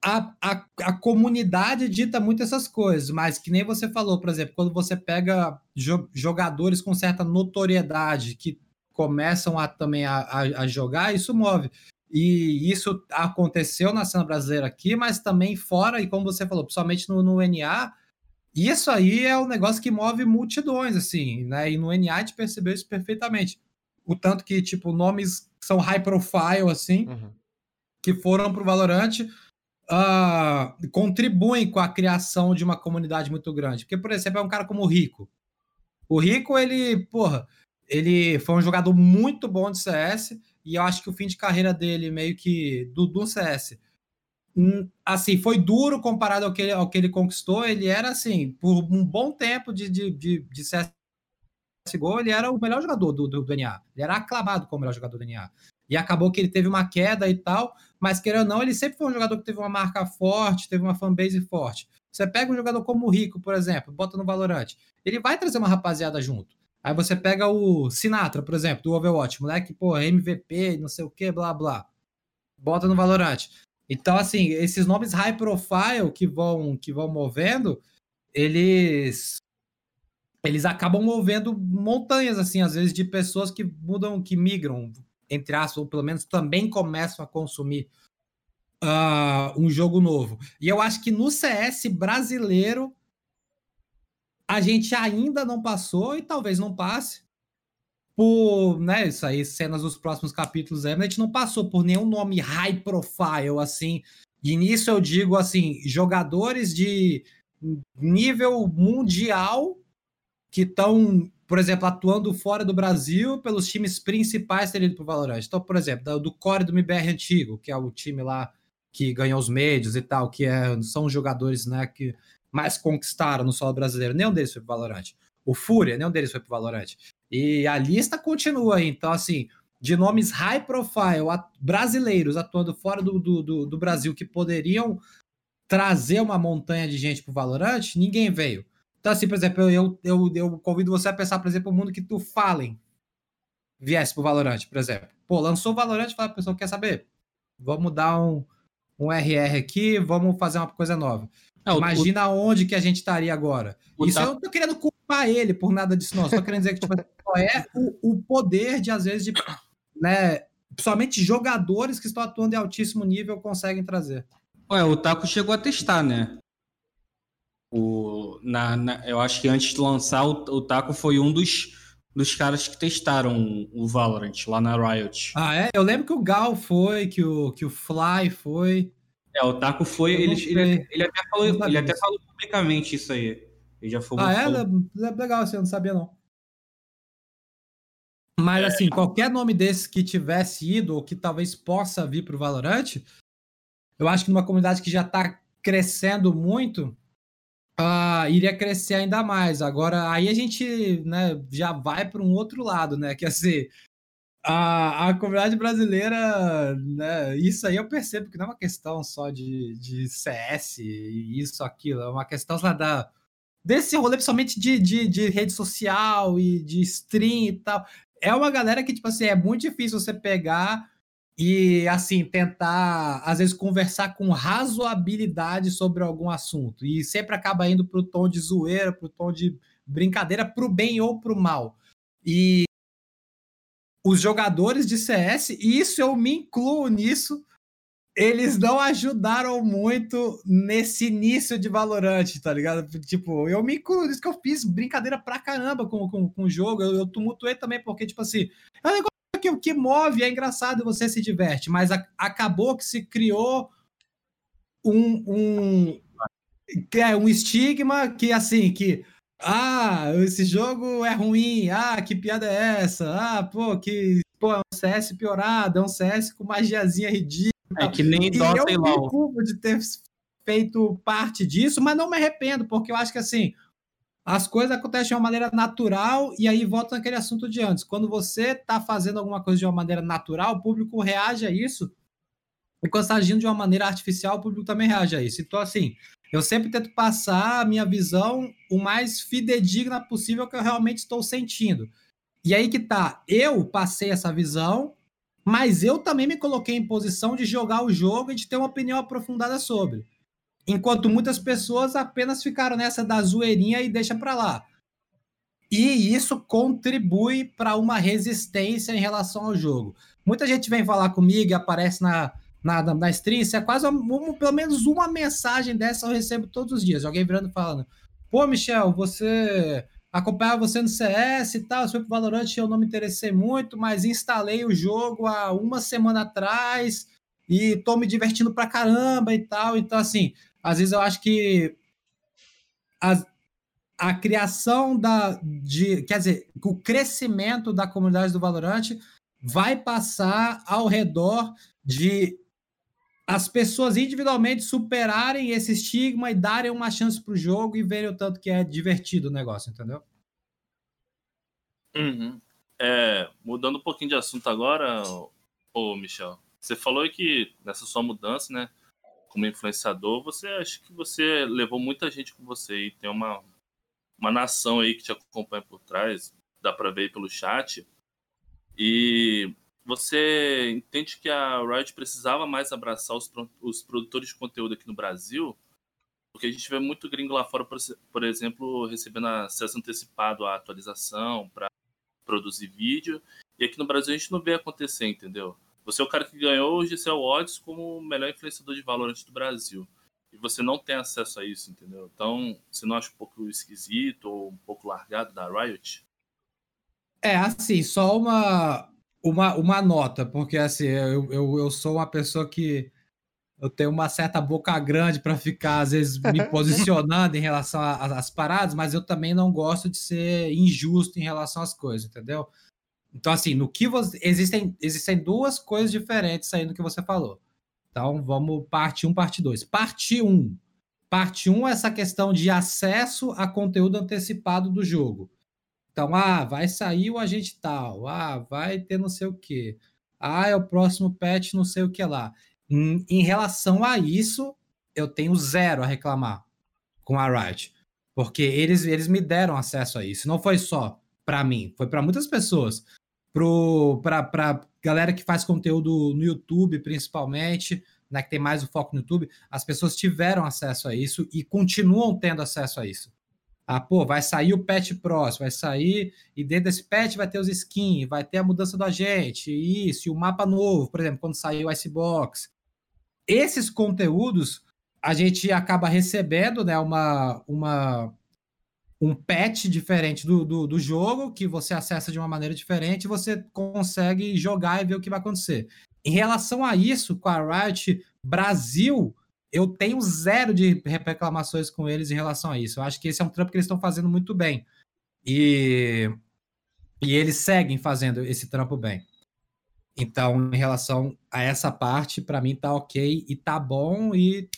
A, a, a comunidade dita muito essas coisas, mas que nem você falou, por exemplo, quando você pega jo jogadores com certa notoriedade que começam a, também a, a, a jogar, isso move. E isso aconteceu na cena brasileira aqui, mas também fora, e como você falou, principalmente no, no NA, isso aí é um negócio que move multidões, assim, né? E no NA a gente percebeu isso perfeitamente. O tanto que, tipo, nomes são high profile, assim, uhum. que foram pro Valorant, uh, contribuem com a criação de uma comunidade muito grande. Porque, por exemplo, é um cara como o Rico. O Rico, ele, porra, ele foi um jogador muito bom de CS e eu acho que o fim de carreira dele, meio que do, do CS, hum, assim, foi duro comparado ao que, ele, ao que ele conquistou. Ele era, assim, por um bom tempo de, de, de, de CSGO, ele era o melhor jogador do, do, do NA. Ele era aclamado como o melhor jogador do NA. E acabou que ele teve uma queda e tal, mas querendo ou não, ele sempre foi um jogador que teve uma marca forte, teve uma fanbase forte. Você pega um jogador como o Rico, por exemplo, bota no Valorant, ele vai trazer uma rapaziada junto. Aí você pega o Sinatra, por exemplo, do Overwatch, moleque, pô, MVP, não sei o que, blá blá. Bota no Valorant. Então, assim, esses nomes high profile que vão que vão movendo, eles eles acabam movendo montanhas assim, às vezes de pessoas que mudam, que migram, entre aspas, ou pelo menos também começam a consumir uh, um jogo novo. E eu acho que no CS brasileiro a gente ainda não passou e talvez não passe por, né, isso aí, cenas dos próximos capítulos, a gente não passou por nenhum nome high profile, assim, e nisso eu digo, assim, jogadores de nível mundial que estão, por exemplo, atuando fora do Brasil pelos times principais terem ido para o Valorant. Então, por exemplo, do core do MBR antigo, que é o time lá que ganhou os médios e tal, que é, são jogadores né, que mais conquistaram no solo brasileiro. Nenhum deles foi para o Valorant. O Fúria, nenhum deles foi para o Valorant. E a lista continua. Então, assim, de nomes high profile brasileiros atuando fora do, do, do, Brasil que poderiam trazer uma montanha de gente para o Valorant, ninguém veio. Então, assim, por exemplo, eu, eu, eu convido você a pensar, por exemplo, o mundo que tu Fallen viesse pro Valorant, por exemplo. Pô, lançou o Valorant e fala, pessoal, quer saber? Vamos dar um, um RR aqui, vamos fazer uma coisa nova. É, Imagina o, onde que a gente estaria agora. Isso eu não tô querendo culpar ele por nada disso, não. Só querendo dizer que tipo, é o, o poder de, às vezes, de né? Principalmente jogadores que estão atuando em altíssimo nível conseguem trazer. Ué, o Taco chegou a testar, né? O, na, na, eu acho que antes de lançar, o, o Taco foi um dos, dos caras que testaram o Valorant lá na Riot. Ah, é? Eu lembro que o Gal foi, que o, que o Fly foi. É, o Taco foi. Ele, ele, ele, até falou, ele até falou publicamente isso aí. Ele já foi Ah, é? é? Legal, assim, eu não sabia, não. Mas é. assim, qualquer nome desse que tivesse ido ou que talvez possa vir para o Valorant, eu acho que numa comunidade que já está crescendo muito, uh, iria crescer ainda mais. Agora, aí a gente né, já vai para um outro lado, né? Que assim, a, a comunidade brasileira, né, isso aí eu percebo que não é uma questão só de, de CS e isso, aquilo, é uma questão lá da desse rolê principalmente de, de, de rede social e de stream e tal é uma galera que, tipo assim, é muito difícil você pegar e, assim, tentar, às vezes, conversar com razoabilidade sobre algum assunto. E sempre acaba indo pro tom de zoeira, pro tom de brincadeira, pro bem ou pro mal. E os jogadores de CS, e isso eu me incluo nisso, eles não ajudaram muito nesse início de Valorant, tá ligado? Tipo, eu me incluo, isso que eu fiz brincadeira pra caramba com, com, com o jogo, eu, eu tumultuei também, porque, tipo assim, é um negócio que, que move, é engraçado, você se diverte, mas a, acabou que se criou um, um, é um estigma que, assim, que ah, esse jogo é ruim, ah, que piada é essa? Ah, pô, que pô, é um CS piorado, é um CS com magiazinha ridícula é que nem Dota e, eu me culpo de ter feito parte disso, mas não me arrependo, porque eu acho que assim, as coisas acontecem de uma maneira natural e aí volta naquele assunto de antes. Quando você está fazendo alguma coisa de uma maneira natural, o público reage a isso. E quando está agindo de uma maneira artificial, o público também reage a isso. Então, assim, eu sempre tento passar a minha visão o mais fidedigna possível que eu realmente estou sentindo. E aí que tá, eu passei essa visão mas eu também me coloquei em posição de jogar o jogo e de ter uma opinião aprofundada sobre. Enquanto muitas pessoas apenas ficaram nessa da zoeirinha e deixa para lá. E isso contribui para uma resistência em relação ao jogo. Muita gente vem falar comigo e aparece na, na, na stream, isso é quase pelo menos uma mensagem dessa eu recebo todos os dias. Alguém virando falando: Pô, Michel, você acompanhava você no CS e tal, foi pro Valorant eu não me interessei muito, mas instalei o jogo há uma semana atrás e tô me divertindo pra caramba e tal. Então, assim, às vezes eu acho que a, a criação da. De, quer dizer, o crescimento da comunidade do Valorant vai passar ao redor de as pessoas individualmente superarem esse estigma e darem uma chance para o jogo e verem o tanto que é divertido o negócio, entendeu? Uhum. É, mudando um pouquinho de assunto agora, ô Michel, você falou que nessa sua mudança, né, como influenciador, você acha que você levou muita gente com você e tem uma, uma nação aí que te acompanha por trás, dá para ver pelo chat. E você entende que a Riot precisava mais abraçar os, os produtores de conteúdo aqui no Brasil? Porque a gente vê muito gringo lá fora, por, por exemplo, recebendo acesso antecipado à atualização para produzir vídeo. E aqui no Brasil a gente não vê acontecer, entendeu? Você é o cara que ganhou o GCL Odds como o melhor influenciador de Valorant do Brasil. E você não tem acesso a isso, entendeu? Então, você não acha um pouco esquisito ou um pouco largado da Riot? É, assim, só uma, uma, uma nota, porque assim, eu, eu, eu sou uma pessoa que eu tenho uma certa boca grande para ficar, às vezes, me posicionando em relação às paradas, mas eu também não gosto de ser injusto em relação às coisas, entendeu? Então, assim, no que você. Existem, existem duas coisas diferentes aí no que você falou. Então, vamos parte 1, um, parte 2. Parte 1. Um. Parte 1 um é essa questão de acesso a conteúdo antecipado do jogo. Então, ah, vai sair o agente tal, ah, vai ter não sei o quê. Ah, é o próximo patch, não sei o que lá. Em, em relação a isso, eu tenho zero a reclamar com a Riot, porque eles, eles me deram acesso a isso. Não foi só para mim, foi para muitas pessoas. Para galera que faz conteúdo no YouTube, principalmente, né, que tem mais o foco no YouTube, as pessoas tiveram acesso a isso e continuam tendo acesso a isso. Ah, pô, vai sair o patch próximo, vai sair, e dentro desse patch vai ter os skins, vai ter a mudança do agente, isso, e o mapa novo, por exemplo, quando sair o Icebox, esses conteúdos a gente acaba recebendo né, uma, uma, um patch diferente do, do, do, jogo, que você acessa de uma maneira diferente, você consegue jogar e ver o que vai acontecer. Em relação a isso, com a Riot Brasil, eu tenho zero de reclamações com eles em relação a isso. Eu acho que esse é um trampo que eles estão fazendo muito bem. E, e eles seguem fazendo esse trampo bem. Então, em relação a essa parte, para mim tá ok e tá bom e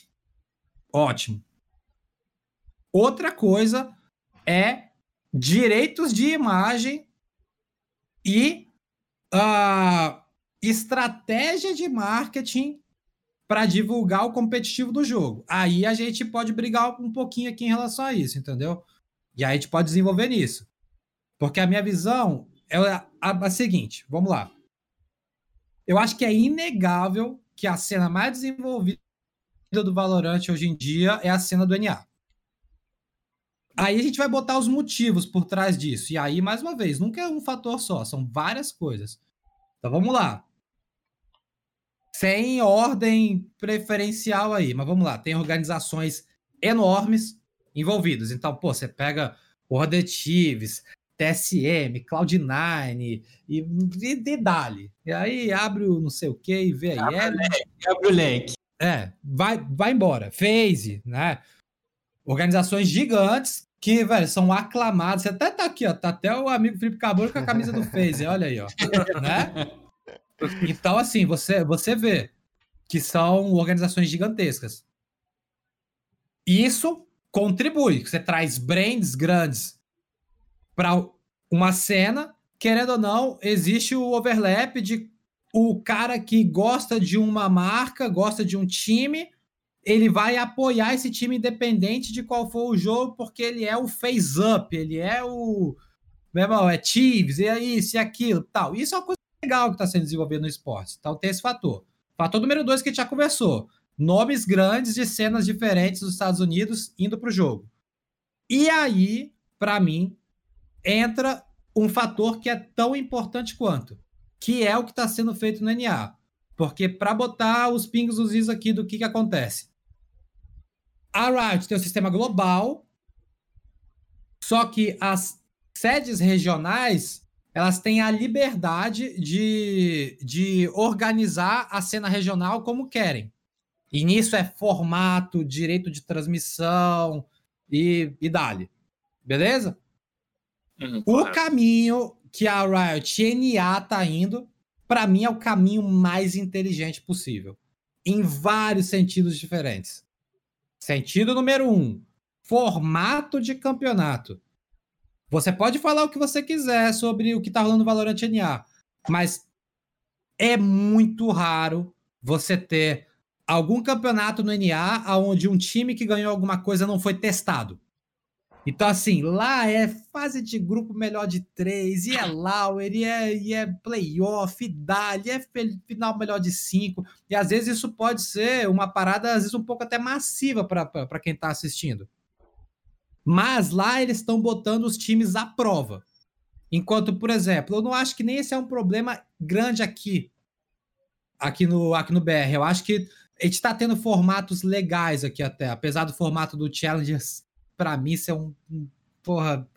ótimo. Outra coisa é direitos de imagem e uh, estratégia de marketing para divulgar o competitivo do jogo. Aí a gente pode brigar um pouquinho aqui em relação a isso, entendeu? E aí a gente pode desenvolver nisso. Porque a minha visão é a, a, a seguinte: vamos lá eu acho que é inegável que a cena mais desenvolvida do Valorant hoje em dia é a cena do NA. Aí a gente vai botar os motivos por trás disso. E aí, mais uma vez, nunca é um fator só, são várias coisas. Então vamos lá. Sem ordem preferencial aí, mas vamos lá. Tem organizações enormes envolvidas. Então, pô, você pega Order Thieves, TSM, Cloud9 e, e, dali. E aí abre o não sei o que e vê aí. Abre, é, leque, abre o leque. É, vai, vai embora. Phase, né? Organizações gigantes que, velho, são aclamadas. Você até tá aqui, ó. Tá até o amigo Felipe Cabolo com a camisa do Phase, olha aí, ó. né? Então, assim, você, você vê que são organizações gigantescas. Isso contribui. Você traz brands grandes para uma cena, querendo ou não, existe o overlap de o cara que gosta de uma marca, gosta de um time, ele vai apoiar esse time independente de qual for o jogo, porque ele é o face up, ele é o meu irmão, é Chiefs, é isso e aquilo, tal. Isso é uma coisa legal que está sendo desenvolvida no esporte. Então tem esse fator. Fator número dois que a gente já conversou. Nomes grandes de cenas diferentes dos Estados Unidos indo para o jogo. E aí, para mim, entra um fator que é tão importante quanto, que é o que está sendo feito no NA. Porque para botar os pingos dos is aqui do que, que acontece. A Riot tem um sistema global, só que as sedes regionais elas têm a liberdade de, de organizar a cena regional como querem. E nisso é formato, direito de transmissão e, e dali. Beleza? Uhum, o caminho que a Riot NA tá indo, para mim, é o caminho mais inteligente possível. Em vários sentidos diferentes. Sentido número um: formato de campeonato. Você pode falar o que você quiser sobre o que tá rolando no Valorant NA, mas é muito raro você ter algum campeonato no NA onde um time que ganhou alguma coisa não foi testado. Então, assim, lá é fase de grupo melhor de três, e é Lauer, e é, e é playoff, e dali, é final melhor de cinco. E às vezes isso pode ser uma parada, às vezes, um pouco até massiva para quem está assistindo. Mas lá eles estão botando os times à prova. Enquanto, por exemplo, eu não acho que nem esse é um problema grande aqui, aqui no, aqui no BR. Eu acho que a gente está tendo formatos legais aqui até, apesar do formato do Challengers para mim, isso é um, um. Porra.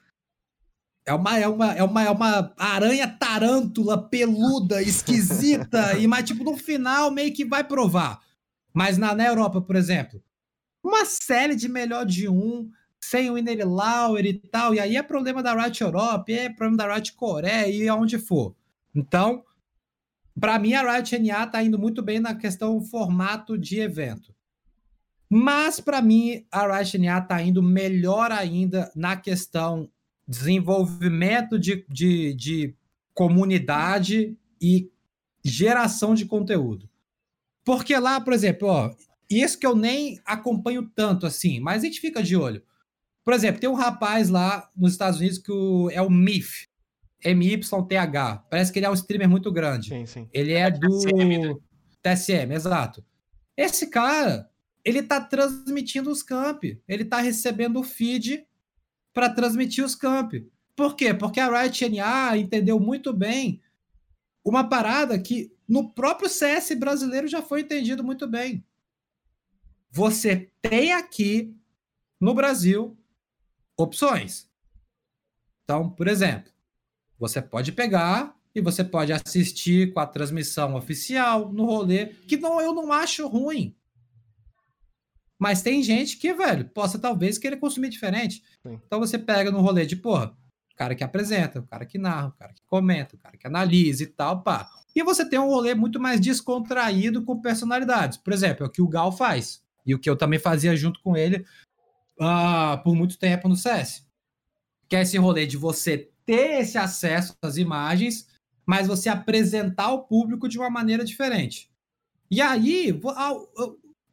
É uma, é, uma, é, uma, é uma aranha tarântula peluda, esquisita, e mas, tipo, no final meio que vai provar. Mas na, na Europa, por exemplo, uma série de melhor de um, sem o Winner Lauer e tal, e aí é problema da Riot Europe, é problema da Riot Coreia e aonde for. Então, para mim, a Riot NA tá indo muito bem na questão formato de evento. Mas, para mim, a Riot NA tá indo melhor ainda na questão desenvolvimento de, de, de comunidade e geração de conteúdo. Porque lá, por exemplo, ó, isso que eu nem acompanho tanto assim, mas a gente fica de olho. Por exemplo, tem um rapaz lá nos Estados Unidos que o, é o MIF, M-Y-T-H. Parece que ele é um streamer muito grande. Sim, sim. Ele é do TSM, né? TSM, exato. Esse cara, ele tá transmitindo os camp. Ele tá recebendo o feed para transmitir os camp. Por quê? Porque a Riot NA entendeu muito bem uma parada que no próprio CS brasileiro já foi entendido muito bem. Você tem aqui no Brasil opções. Então, por exemplo, você pode pegar e você pode assistir com a transmissão oficial no rolê, que não eu não acho ruim. Mas tem gente que, velho, possa talvez querer consumir diferente. Sim. Então você pega no rolê de, porra, o cara que apresenta, o cara que narra, o cara que comenta, o cara que analisa e tal, pá. E você tem um rolê muito mais descontraído com personalidades. Por exemplo, é o que o Gal faz. E o que eu também fazia junto com ele uh, por muito tempo no CS. Que é esse rolê de você ter esse acesso às imagens, mas você apresentar ao público de uma maneira diferente. E aí,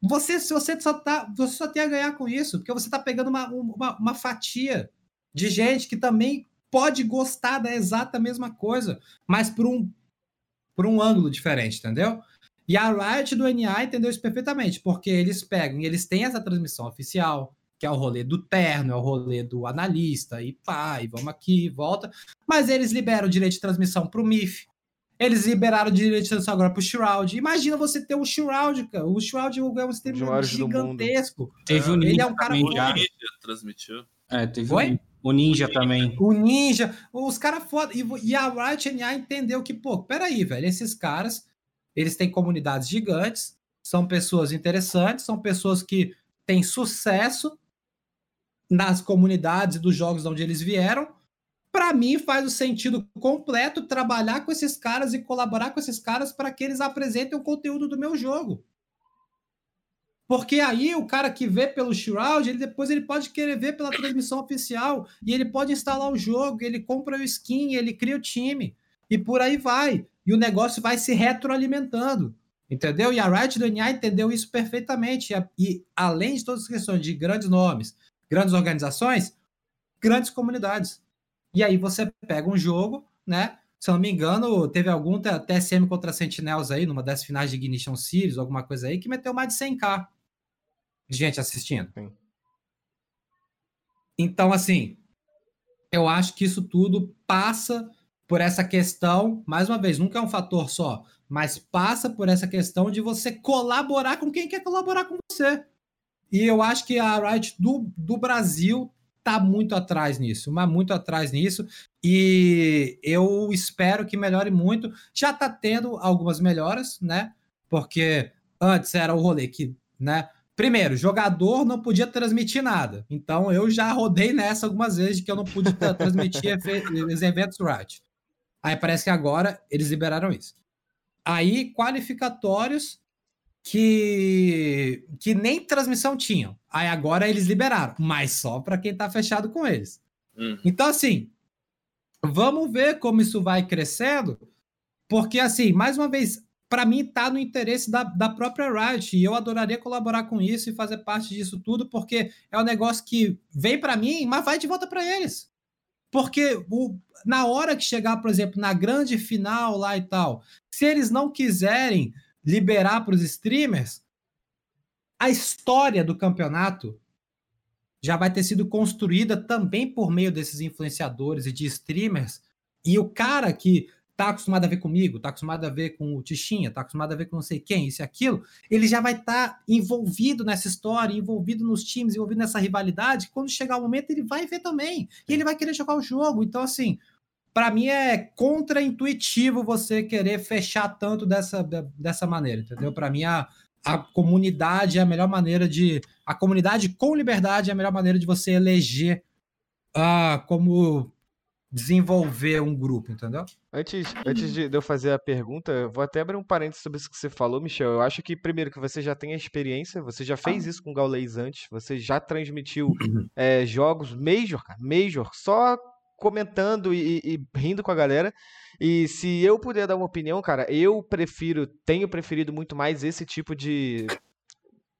você, você, só, tá, você só tem a ganhar com isso, porque você está pegando uma, uma, uma fatia de gente que também pode gostar da exata mesma coisa, mas por um, por um ângulo diferente, entendeu? E a Riot do NA entendeu isso perfeitamente, porque eles pegam e eles têm essa transmissão oficial, que é o rolê do terno, é o rolê do analista, e pá, e vamos aqui, volta. Mas eles liberam o direito de transmissão para o MIF. Eles liberaram o direito de transmissão agora para o Shroud. Imagina você ter o Shroud, cara. O Shroud é um streamer gigantesco. Teve o Ninja Ele é um cara O Ninja transmitiu. É, teve Oi? o Ninja também. O Ninja. Os caras foda. E, e a Riot NA entendeu que, pô, peraí, velho, esses caras, eles têm comunidades gigantes, são pessoas interessantes, são pessoas que têm sucesso nas comunidades dos jogos de onde eles vieram. Para mim, faz o sentido completo trabalhar com esses caras e colaborar com esses caras para que eles apresentem o conteúdo do meu jogo. Porque aí o cara que vê pelo Shroud, ele depois ele pode querer ver pela transmissão oficial e ele pode instalar o jogo, ele compra o skin, ele cria o time e por aí vai. E o negócio vai se retroalimentando. Entendeu? E a Riot do NA entendeu isso perfeitamente. E, e além de todas as questões de grandes nomes, grandes organizações, grandes comunidades. E aí você pega um jogo, né? Se eu não me engano, teve algum TSM contra Sentinels aí, numa das finais de Ignition Series, alguma coisa aí, que meteu mais de 100k de gente assistindo. Sim. Então, assim, eu acho que isso tudo passa por essa questão, mais uma vez, nunca é um fator só, mas passa por essa questão de você colaborar com quem quer colaborar com você. E eu acho que a Riot do, do Brasil tá muito atrás nisso, mas muito atrás nisso. E eu espero que melhore muito. Já tá tendo algumas melhoras, né? Porque antes era o rolê que, né? Primeiro, jogador não podia transmitir nada. Então eu já rodei nessa algumas vezes de que eu não pude transmitir os eventos Riot. Aí parece que agora eles liberaram isso. Aí, qualificatórios, que, que nem transmissão tinham. Aí agora eles liberaram, mas só para quem está fechado com eles. Uhum. Então, assim, vamos ver como isso vai crescendo, porque, assim, mais uma vez, para mim está no interesse da, da própria Riot e eu adoraria colaborar com isso e fazer parte disso tudo, porque é um negócio que vem para mim, mas vai de volta para eles. Porque o, na hora que chegar, por exemplo, na grande final lá e tal, se eles não quiserem liberar para os streamers, a história do campeonato já vai ter sido construída também por meio desses influenciadores e de streamers. E o cara que tá acostumado a ver comigo, tá acostumado a ver com o Tichinha, tá acostumado a ver com não sei quem, isso e aquilo, ele já vai estar tá envolvido nessa história, envolvido nos times, envolvido nessa rivalidade. Quando chegar o momento, ele vai ver também. E ele vai querer jogar o jogo. Então, assim, para mim é contra-intuitivo você querer fechar tanto dessa, dessa maneira, entendeu? Para mim, a, a comunidade é a melhor maneira de. A comunidade com liberdade é a melhor maneira de você eleger uh, como desenvolver um grupo, entendeu? Antes, antes de eu fazer a pergunta, eu vou até abrir um parênteses sobre isso que você falou, Michel. Eu acho que, primeiro, que você já tem a experiência, você já fez isso com o Gaules antes, você já transmitiu é, jogos Major, cara, Major, só comentando e, e, rindo com a galera. E se eu puder dar uma opinião, cara, eu prefiro, tenho preferido muito mais esse tipo de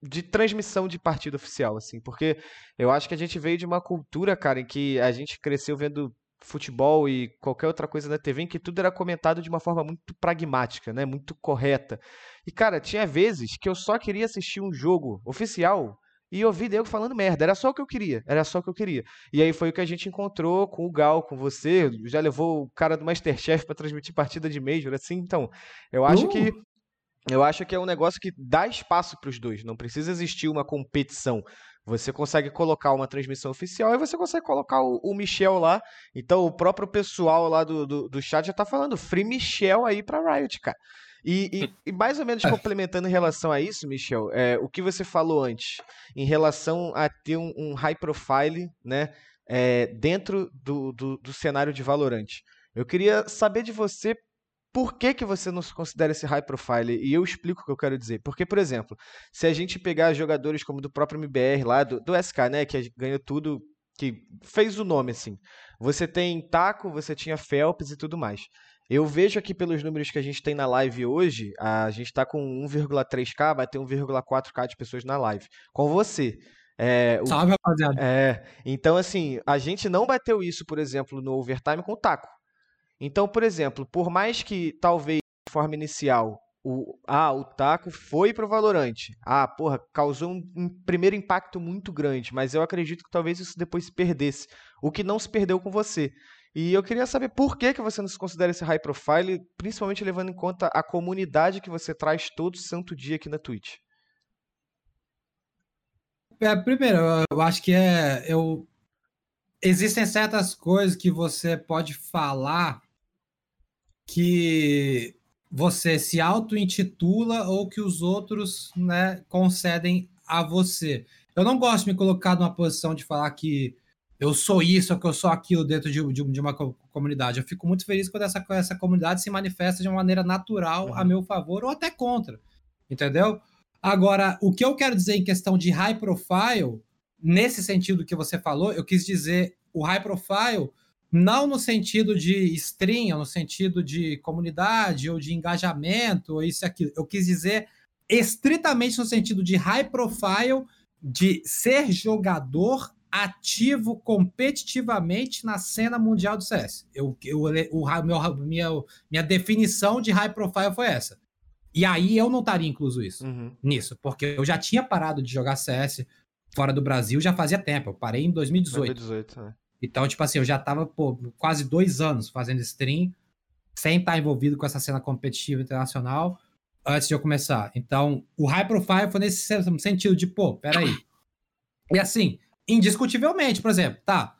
de transmissão de partido oficial, assim, porque eu acho que a gente veio de uma cultura, cara, em que a gente cresceu vendo futebol e qualquer outra coisa na TV em que tudo era comentado de uma forma muito pragmática, né, muito correta. E cara, tinha vezes que eu só queria assistir um jogo oficial e ouvir Diego falando merda. Era só o que eu queria. Era só o que eu queria. E aí foi o que a gente encontrou com o Gal, com você. Já levou o cara do Masterchef para transmitir partida de Major, assim. Então, eu acho uh. que eu acho que é um negócio que dá espaço para os dois. Não precisa existir uma competição. Você consegue colocar uma transmissão oficial e você consegue colocar o, o Michel lá. Então o próprio pessoal lá do, do, do chat já tá falando Free Michel aí pra Riot, cara. E, e, e, mais ou menos é. complementando em relação a isso, Michel, é, o que você falou antes, em relação a ter um, um high profile né, é, dentro do, do, do, cenário de Valorant. Eu queria saber de você por que, que você não se considera esse high profile? E eu explico o que eu quero dizer. Porque, por exemplo, se a gente pegar jogadores como do próprio MBR lá, do, do SK, né, que ganhou tudo, que fez o nome assim. Você tem Taco, você tinha Phelps e tudo mais. Eu vejo aqui pelos números que a gente tem na live hoje, a gente está com 1,3k, vai ter 1,4k de pessoas na live. Com você. É, o, Salve, rapaziada. É, então, assim, a gente não bateu isso, por exemplo, no overtime com o Taco. Então, por exemplo, por mais que talvez de forma inicial o, ah, o taco foi pro Valorante. Ah, porra, causou um, um, primeiro impacto muito grande, mas eu acredito que talvez isso depois se perdesse. O que não se perdeu com você. E eu queria saber por que, que você não se considera esse high profile, principalmente levando em conta a comunidade que você traz todo santo dia aqui na Twitch. É, primeiro, eu acho que é. Eu... Existem certas coisas que você pode falar que você se auto-intitula ou que os outros né, concedem a você. Eu não gosto de me colocar numa posição de falar que eu sou isso ou que eu sou aquilo dentro de, de, de uma comunidade. Eu fico muito feliz quando essa, essa comunidade se manifesta de uma maneira natural uhum. a meu favor ou até contra. Entendeu? Agora, o que eu quero dizer em questão de high profile, nesse sentido que você falou, eu quis dizer o high profile não no sentido de stream, no sentido de comunidade ou de engajamento, ou isso e aquilo. Eu quis dizer estritamente no sentido de high profile, de ser jogador ativo competitivamente na cena mundial do CS. Eu, eu, o, meu, minha, minha definição de high profile foi essa. E aí eu não estaria incluso isso, uhum. nisso, porque eu já tinha parado de jogar CS fora do Brasil já fazia tempo. Eu parei em 2018. 2018 né? Então, tipo assim, eu já tava, pô, quase dois anos fazendo stream, sem estar envolvido com essa cena competitiva internacional, antes de eu começar. Então, o high profile foi nesse sentido de, pô, peraí. E assim, indiscutivelmente, por exemplo, tá,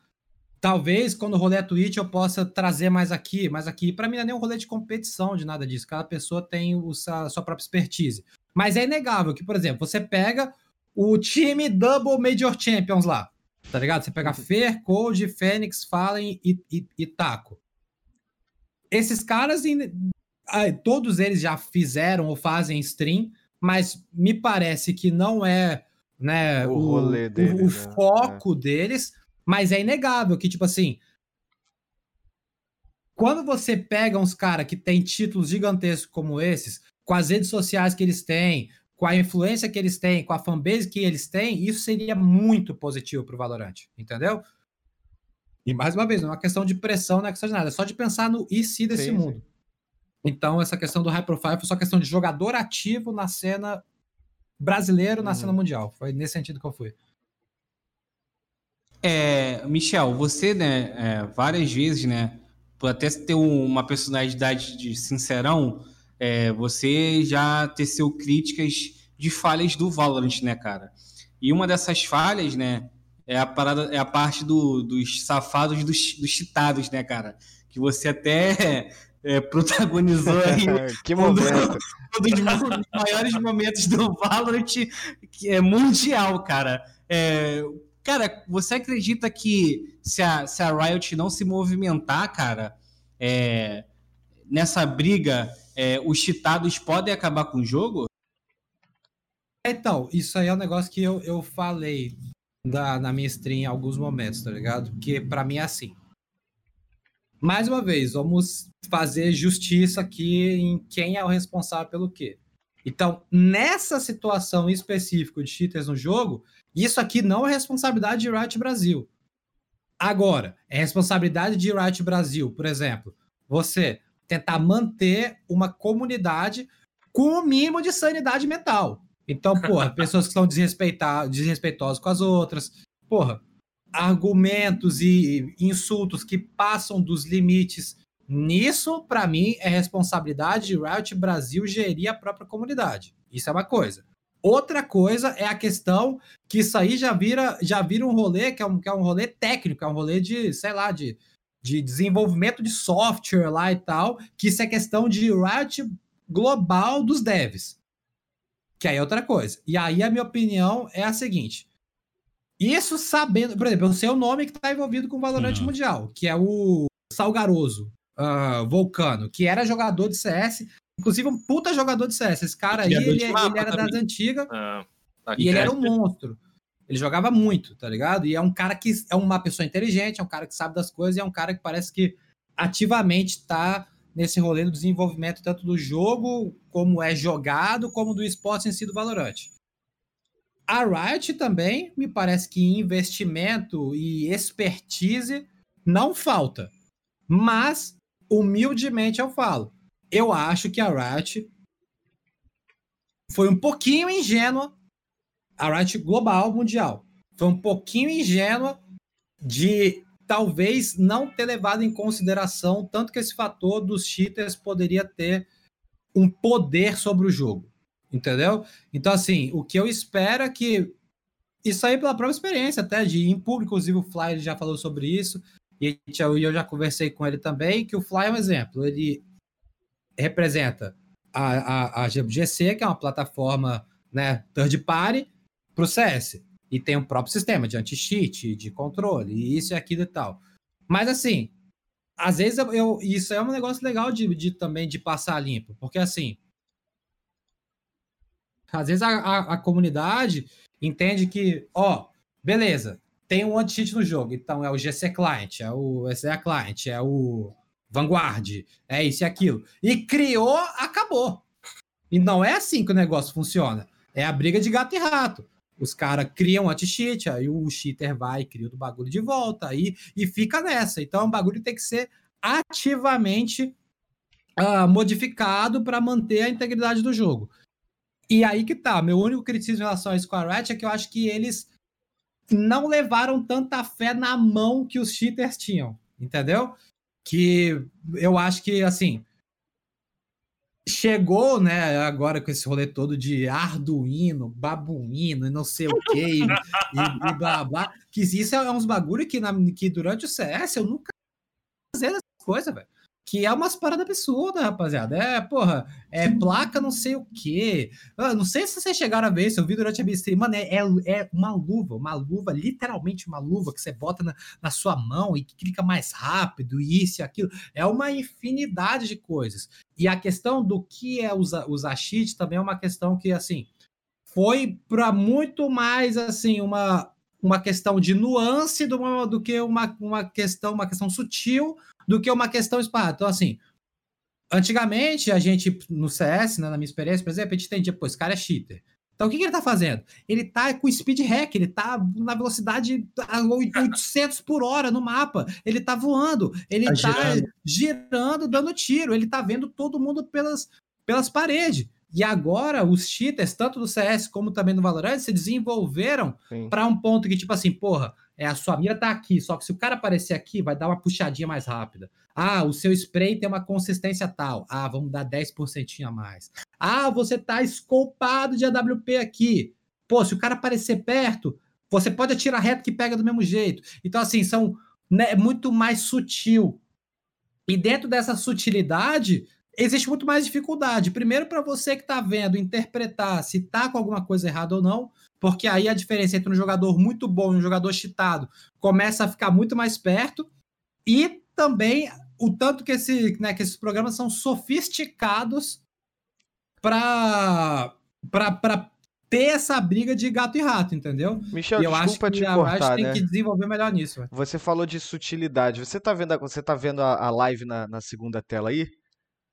talvez quando o rolê é Twitch eu possa trazer mais aqui, mais aqui. Para mim não é nem um rolê de competição, de nada disso. Cada pessoa tem o, a sua própria expertise. Mas é inegável que, por exemplo, você pega o time Double Major Champions lá. Tá ligado? Você pega Fer, Cold, Fênix, Fallen e, e, e Taco. Esses caras, todos eles já fizeram ou fazem stream, mas me parece que não é né, o, o, deles, o, o né? foco é. deles, mas é inegável que, tipo assim, quando você pega uns caras que tem títulos gigantescos como esses, com as redes sociais que eles têm, com a influência que eles têm, com a fanbase que eles têm, isso seria muito positivo para o Valorant, entendeu? E mais uma vez, não é uma questão de pressão, não é questão de nada, é só de pensar no e se desse sim, mundo. Sim. Então, essa questão do high profile foi só questão de jogador ativo na cena brasileiro, na uhum. cena mundial. Foi nesse sentido que eu fui. É, Michel, você, né, é, várias vezes, né, por até ter uma personalidade de sincerão, é, você já teceu críticas de falhas do Valorant, né, cara? E uma dessas falhas, né, é a parada, é a parte do, dos safados dos, dos cheatados, né, cara? Que você até é, protagonizou aí que momento. um dos maiores momentos do Valorant que é mundial, cara. É, cara, você acredita que se a, se a Riot não se movimentar, cara, é, nessa briga, é, os cheatados podem acabar com o jogo? Então, isso aí é um negócio que eu, eu falei da, na minha stream em alguns momentos, tá ligado? Porque para mim é assim. Mais uma vez, vamos fazer justiça aqui em quem é o responsável pelo quê. Então, nessa situação específica de cheaters no jogo, isso aqui não é responsabilidade de Riot Brasil. Agora, é responsabilidade de Riot Brasil, por exemplo, você tentar manter uma comunidade com o mínimo de sanidade mental. Então, porra, pessoas que são desrespeitosas com as outras, porra, argumentos e insultos que passam dos limites. Nisso, para mim, é responsabilidade de Riot Brasil gerir a própria comunidade. Isso é uma coisa. Outra coisa é a questão que isso aí já vira, já vira um rolê que é um, que é um rolê técnico, é um rolê de, sei lá, de, de desenvolvimento de software lá e tal, que isso é questão de Riot global dos devs. Que aí é outra coisa. E aí a minha opinião é a seguinte. Isso sabendo, por exemplo, eu sei o nome que está envolvido com o Valorant uhum. Mundial, que é o Salgaroso uh, Volcano, que era jogador de CS, inclusive um puta jogador de CS. Esse cara aí, ele, ele, era também. das antigas ah, e ele era um monstro. Ele jogava muito, tá ligado? E é um cara que é uma pessoa inteligente, é um cara que sabe das coisas e é um cara que parece que ativamente está nesse rolê do desenvolvimento tanto do jogo, como é jogado, como do esporte em si do Valorant. A Riot também, me parece que investimento e expertise não falta. Mas, humildemente eu falo, eu acho que a Riot foi um pouquinho ingênua, a Riot global, mundial, foi um pouquinho ingênua de talvez não ter levado em consideração tanto que esse fator dos cheaters poderia ter um poder sobre o jogo, entendeu? Então, assim, o que eu espero é que isso aí pela própria experiência até de em público, inclusive o Fly já falou sobre isso, e eu já conversei com ele também, que o Fly é um exemplo, ele representa a, a, a GC, que é uma plataforma né, third party, para o CS e tem um próprio sistema de anti-cheat, de controle, e isso e aquilo e tal. Mas assim, às vezes eu, eu, isso é um negócio legal de, de, também de passar limpo, porque assim, às vezes a, a, a comunidade entende que, ó, beleza, tem um anti-cheat no jogo, então é o GC Client, é o SDA Client, é o Vanguard, é isso e aquilo. E criou, acabou. E não é assim que o negócio funciona. É a briga de gato e rato. Os caras criam anti-cheat, aí o cheater vai e cria o bagulho de volta, aí, e fica nessa. Então, o bagulho tem que ser ativamente uh, modificado para manter a integridade do jogo. E aí que tá. Meu único criticismo em relação a Riot é que eu acho que eles não levaram tanta fé na mão que os cheaters tinham, entendeu? Que eu acho que, assim, chegou, né, agora com esse rolê todo de Arduino, babuíno e não sei o que, e, e, blá blá, que isso é uns bagulho que, na, que durante o CS eu nunca fazia essas coisas, velho que é umas paradas absurdas, rapaziada. É, porra, é placa não sei o quê. Eu não sei se vocês chegaram a ver isso, eu vi durante a minha stream. Mano, é, é, é, uma luva, uma luva, literalmente uma luva que você bota na, na sua mão e clica mais rápido, isso e aquilo. É uma infinidade de coisas. E a questão do que é usar, usar cheat também é uma questão que, assim, foi para muito mais, assim, uma, uma questão de nuance do, do que uma, uma questão, uma questão sutil do que uma questão esparrada. Então, assim, antigamente a gente, no CS, né, na minha experiência, por exemplo, a gente entendia, pô, esse cara é cheater. Então, o que, que ele tá fazendo? Ele tá com speed hack, ele tá na velocidade a 800 por hora no mapa, ele tá voando, ele tá, tá girando. girando, dando tiro, ele tá vendo todo mundo pelas, pelas paredes. E agora os cheaters, tanto do CS como também no Valorant, se desenvolveram para um ponto que, tipo assim, porra, é a sua mira tá aqui, só que se o cara aparecer aqui, vai dar uma puxadinha mais rápida. Ah, o seu spray tem uma consistência tal. Ah, vamos dar 10% a mais. Ah, você tá escolpado de AWP aqui. Pô, se o cara aparecer perto, você pode atirar reto que pega do mesmo jeito. Então, assim, são né, muito mais sutil E dentro dessa sutilidade, existe muito mais dificuldade. Primeiro, para você que está vendo, interpretar se está com alguma coisa errada ou não, porque aí a diferença entre um jogador muito bom e um jogador cheatado começa a ficar muito mais perto. E também o tanto que, esse, né, que esses programas são sofisticados para ter essa briga de gato e rato, entendeu? Michel, e eu acho que te cortar, tem né? que desenvolver melhor nisso. Véio. Você falou de sutilidade. Você tá vendo a, você tá vendo a, a live na, na, segunda tela aí?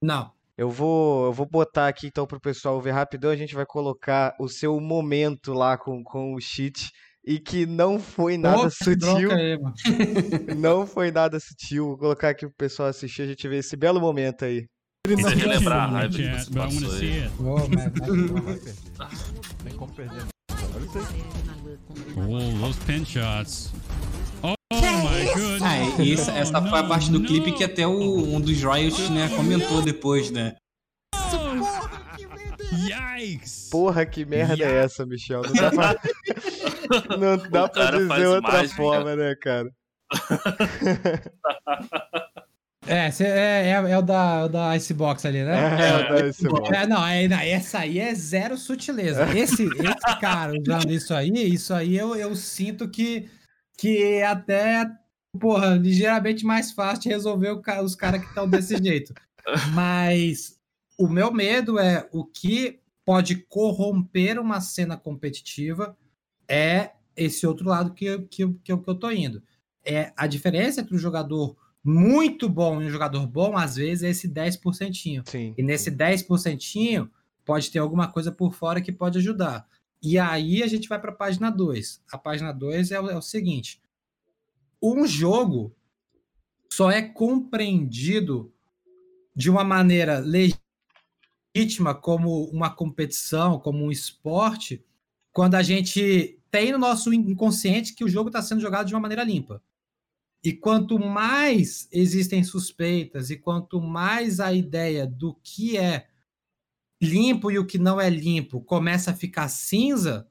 Não. Eu vou, eu vou botar aqui então pro pessoal ver rapidão. A gente vai colocar o seu momento lá com, com o cheat e que não foi nada sutil. Aí, não foi nada sutil. Vou colocar aqui pro pessoal assistir, a gente ver esse belo momento aí. Você relembrar a raiva que você passou aí. Oh, man, Tem como perder. Olha isso aí. Oh, those pin shots. Ah, e essa, essa foi a parte do clipe que até o, um dos Riot, né, comentou depois, né? Yikes. Porra, que merda é essa, Michel? Não dá pra, não dá O pra dizer outra mágica. forma, né, cara? É, cê- é, é, é o da, o da Icebox ali, né? É, dá esse bom. É, não, é, não, essa aí é zero sutileza. Esse, esse cara usando isso aí, isso aí eu, eu sinto que, que é até, porra, ligeiramente mais fácil de resolver os caras que estão desse jeito. Mas o meu medo é o que pode corromper uma cena competitiva é esse outro lado que, que, que, eu- que eu tô indo. É a diferença entre um jogador muito bom e um jogador bom, às vezes, é esse 10%. Sim. E nesse 10% pode ter alguma coisa por fora que pode ajudar. E aí a gente vai para a página 2. A página 2 é, é o seguinte: um jogo só é compreendido de uma maneira legítima como uma competição, como um esporte, quando a gente tem no nosso inconsciente que o jogo está sendo jogado de uma maneira limpa. E quanto mais existem suspeitas e quanto mais a ideia do que é limpo e o que não é limpo começa a ficar cinza,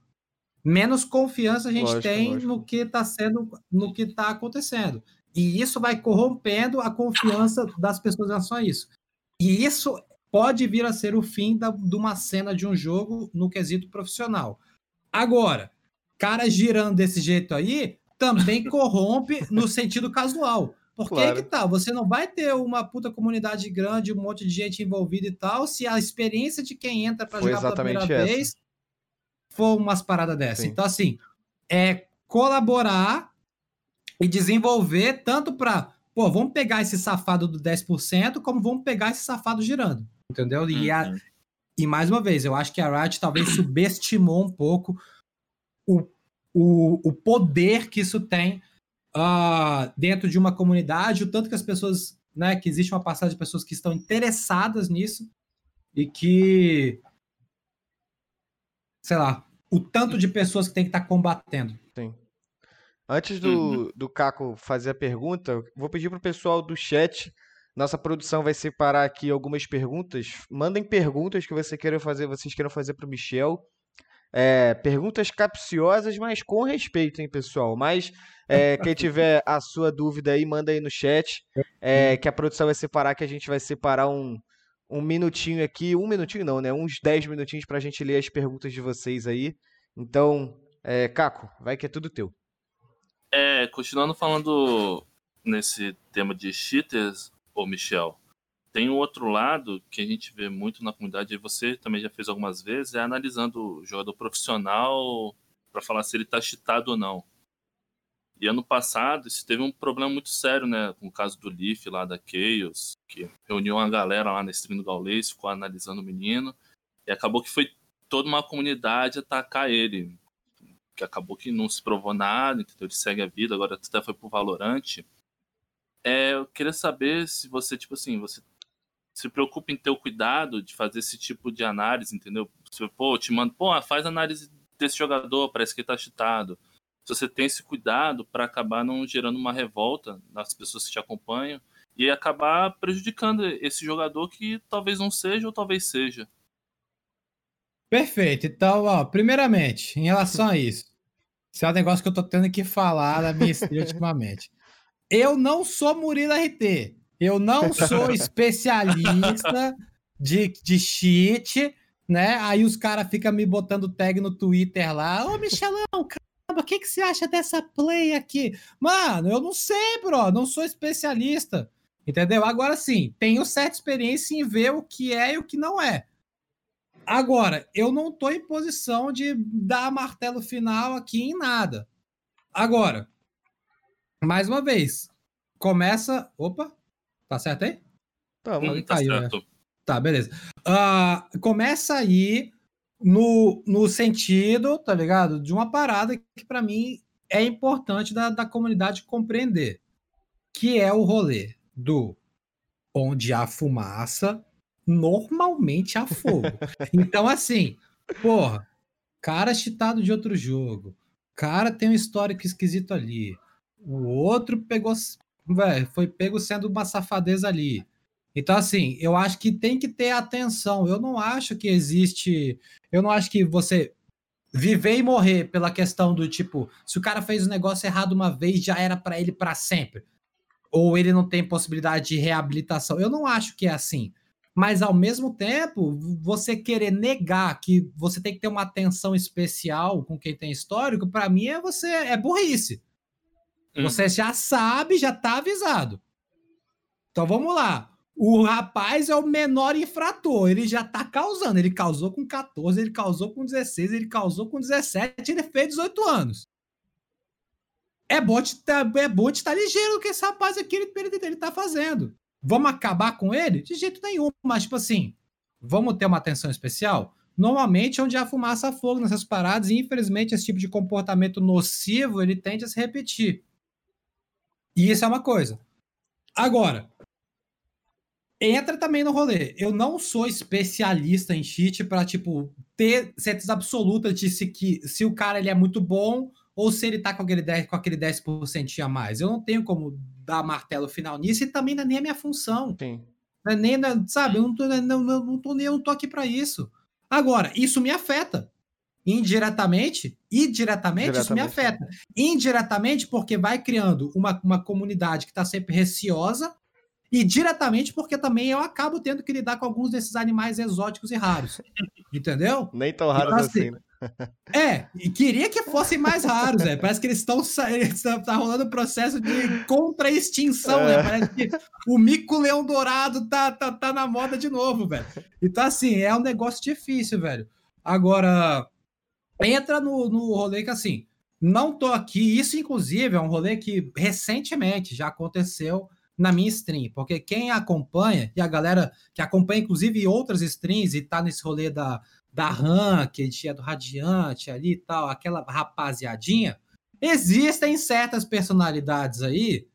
menos confiança a gente Lógico, tem lógico. no que está sendo, no que está acontecendo. E isso vai corrompendo a confiança das pessoas em relação a isso. E isso pode vir a ser o fim da, de uma cena de um jogo no quesito profissional. Agora, cara girando desse jeito aí também corrompe no sentido casual. Porque aí Claro. que tá, você não vai ter uma puta comunidade grande, um monte de gente envolvida e tal, se a experiência de quem entra para jogar pela primeira essa. vez for umas paradas dessas. Sim. Então, assim, é colaborar e desenvolver tanto para, pô, vamos pegar esse safado do 10%, como vamos pegar esse safado girando. Entendeu? E, a- Uhum. e mais uma vez, eu acho que a Riot talvez subestimou um pouco o, o, o poder que isso tem ah, dentro de uma comunidade, o tanto que as pessoas, né, que existe uma passagem de pessoas que estão interessadas nisso e que, sei lá, o tanto de pessoas que tem que estar combatendo. Antes do, do Caco fazer a pergunta, vou pedir pro pessoal do chat. Nossa produção vai separar aqui algumas perguntas. Mandem perguntas que você queira fazer, vocês queiram fazer pro Michel. É, perguntas capciosas, mas com respeito, hein, pessoal? Mas é, quem tiver a sua dúvida aí, manda aí no chat. é, que a produção vai separar, que a gente vai separar um, um minutinho aqui. Um minutinho não, né? Uns 10 minutinhos pra gente ler as perguntas de vocês aí. Então, é, Caco, vai que é tudo teu. É, continuando falando nesse tema de cheaters, ô Michel, tem um outro lado que a gente vê muito na comunidade, e você também já fez algumas vezes, é analisando o jogador profissional para falar se ele tá cheatado ou não. E ano passado, isso teve um problema muito sério, né? Com o caso do Leaf lá da Chaos, que reuniu uma galera lá na stream do Gaulês, ficou analisando o menino, e acabou que foi toda uma comunidade atacar ele que acabou que não se provou nada, entendeu? Ele segue a vida, agora até foi pro Valorante. É, eu queria saber se você, tipo assim, você se preocupa em ter o cuidado de fazer esse tipo de análise, entendeu? Se, pô, eu te mando, pô, faz análise desse jogador, parece que ele tá chutado. Se você tem esse cuidado para acabar não gerando uma revolta nas pessoas que te acompanham e acabar prejudicando esse jogador que talvez não seja ou talvez seja. Perfeito. Então, ó, primeiramente, em relação a isso, isso é um negócio que eu tô tendo que falar da minha stream ultimamente. Eu não sou Murilo RT. Eu não sou especialista de, de cheat, né? Aí os caras ficam me botando tag no Twitter lá. Ô, Michelão, o que, que você acha dessa play aqui? Mano, eu não sei, bro. Não sou especialista. Entendeu? Agora sim, tenho certa experiência em ver o que é e o que não é. Agora, eu não tô em posição de dar martelo final aqui em nada. Agora, mais uma vez, começa. Opa, tá certo aí? Tá, hum, tá caiu, né? certo. Né? Tá, beleza. Uh, começa aí no, no sentido, tá ligado? De uma parada que para mim é importante da, da comunidade compreender, que é o rolê do onde há fumaça, normalmente há fogo. então, assim, porra, cara chitado de outro jogo, cara tem um histórico esquisito ali, o outro pegou, véio, foi pego sendo uma safadeza ali. Então, assim, eu acho que tem que ter atenção. Eu não acho que existe. Eu não acho que você viver e morrer pela questão do tipo, se o cara fez o negócio errado uma vez, já era para ele para sempre. Ou ele não tem possibilidade de reabilitação. Eu não acho que é assim. Mas ao mesmo tempo, você querer negar que você tem que ter uma atenção especial com quem tem histórico, para mim é você é burrice. Hum. Você já sabe, já tá avisado. Então vamos lá. O rapaz é o menor infrator, ele já tá causando. Ele causou com 14, ele causou com 16, ele causou com 17, ele fez 18 anos. É bom de tá, é bom de tá ligeiro que esse rapaz aqui ele, ele, ele tá fazendo. Vamos acabar com ele? De jeito nenhum, mas tipo assim, vamos ter uma atenção especial? Normalmente é onde há fumaça fogo nessas paradas, e infelizmente esse tipo de comportamento nocivo ele tende a se repetir. E isso é uma coisa. Agora, entra também no rolê. Eu não sou especialista em cheat para tipo ter certeza absoluta de se que se o cara ele é muito bom ou se ele tá com aquele 10 com aquele 10% a mais. Eu não tenho como dar martelo final nisso e também não é nem a minha função. Sim. Não é nem, sabe, eu não tô, não, não, não tô nem eu não tô aqui para isso. Agora, isso me afeta. Indiretamente, e diretamente, isso me afeta. Indiretamente, porque vai criando uma, uma comunidade que está sempre receosa e diretamente porque também eu acabo tendo que lidar com alguns desses animais exóticos e raros. Entendeu? Nem tão raros então, assim, assim né? É, e queria que fossem mais raros, né? Parece que eles estão tá rolando um processo de contra-extinção, né? é. né? Parece que o mico-leão dourado tá, tá, tá na moda de novo, velho. Então, assim, é um negócio difícil, velho. Agora, entra no, no rolê que, assim, não tô aqui. Isso, inclusive, é um rolê que recentemente já aconteceu na minha stream, porque quem acompanha, e a galera que acompanha, inclusive, outras streams e tá nesse rolê da, da Ranked, é do Radiante ali e tal, aquela rapaziadinha, existem certas personalidades aí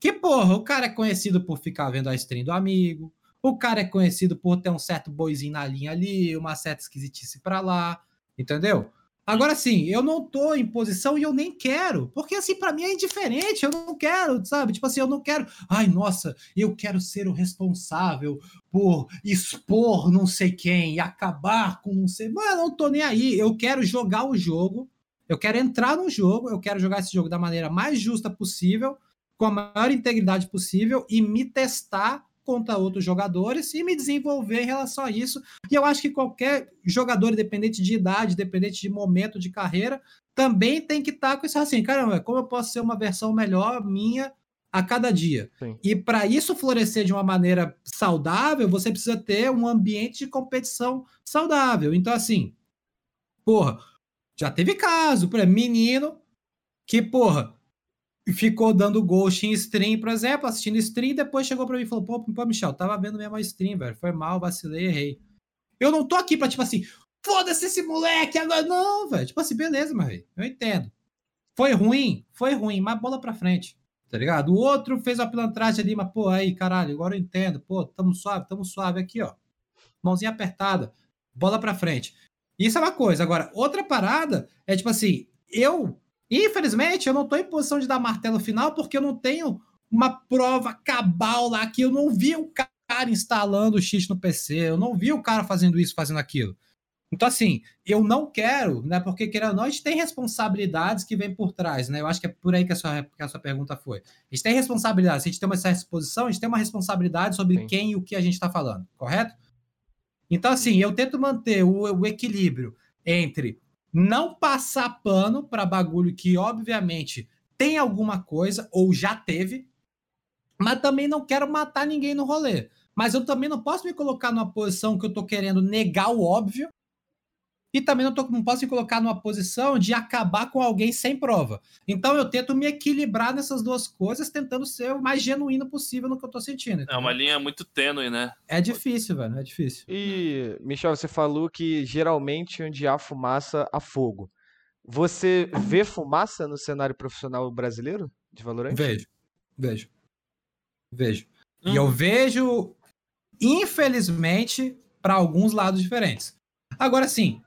que, porra, o cara é conhecido por ficar vendo a stream do amigo, o cara é conhecido por ter um certo boizinho na linha ali, uma certa esquisitice pra lá, entendeu? Agora sim, eu não tô em posição e eu nem quero, porque assim, para mim é indiferente, eu não quero, sabe? Tipo assim, eu não quero, ai, nossa, eu quero ser o responsável por expor não sei quem acabar com não sei. Mano, eu não tô nem aí, eu quero jogar o jogo, eu quero entrar no jogo, eu quero jogar esse jogo da maneira mais justa possível, com a maior integridade possível e me testar contra outros jogadores e me desenvolver em relação a isso. E eu acho que qualquer jogador, independente de idade, independente de momento de carreira, também tem que estar tá com isso assim, caramba, como eu posso ser uma versão melhor minha a cada dia? Sim. E para isso florescer de uma maneira saudável, você precisa ter um ambiente de competição saudável. Então, assim, porra, já teve caso, para menino que, porra, ficou dando ghost em stream, por exemplo, assistindo stream, depois chegou pra mim e falou: pô, pô, Michel, tava vendo mesmo a stream, velho. Foi mal, vacilei, errei. Eu não tô aqui pra, tipo assim, foda-se esse moleque agora. Não, velho. Tipo assim, beleza, rei. Eu entendo. Foi ruim? Foi ruim, mas bola pra frente. Tá ligado? O outro fez a pilantragem ali, mas, pô, aí, caralho, agora eu entendo. Pô, tamo suave, tamo suave aqui, ó. Mãozinha apertada. Bola pra frente. Isso é uma coisa. Agora, outra parada é, tipo assim, eu Infelizmente, eu não estou em posição de dar martelo final porque eu não tenho uma prova cabal lá que eu não vi o cara instalando o cheat no PC, eu não vi o cara fazendo isso, fazendo aquilo. Então, assim, eu não quero, né? Porque querendo ou não, a gente tem responsabilidades que vêm por trás, né? Eu acho que é por aí que a sua, que a sua pergunta foi. A gente tem responsabilidades, a gente tem uma certa exposição, a gente tem uma responsabilidade sobre Sim. quem e o que a gente está falando, correto? Então, assim, eu tento manter o, o equilíbrio entre não passar pano para bagulho que, obviamente, tem alguma coisa ou já teve, mas também não quero matar ninguém no rolê. Mas eu também não posso me colocar numa posição que eu tô querendo negar o óbvio e também não, tô, não posso me colocar numa posição de acabar com alguém sem prova. Então eu tento me equilibrar nessas duas coisas, tentando ser o mais genuíno possível no que eu tô sentindo. Entendeu? É uma linha muito tênue, né? É difícil, velho, é difícil. E, Michel, você falou que geralmente onde há fumaça, há fogo. Você vê fumaça no cenário profissional brasileiro de Valorant? Vejo, vejo. Vejo. Hum. E eu vejo, infelizmente, para alguns lados diferentes. Agora sim,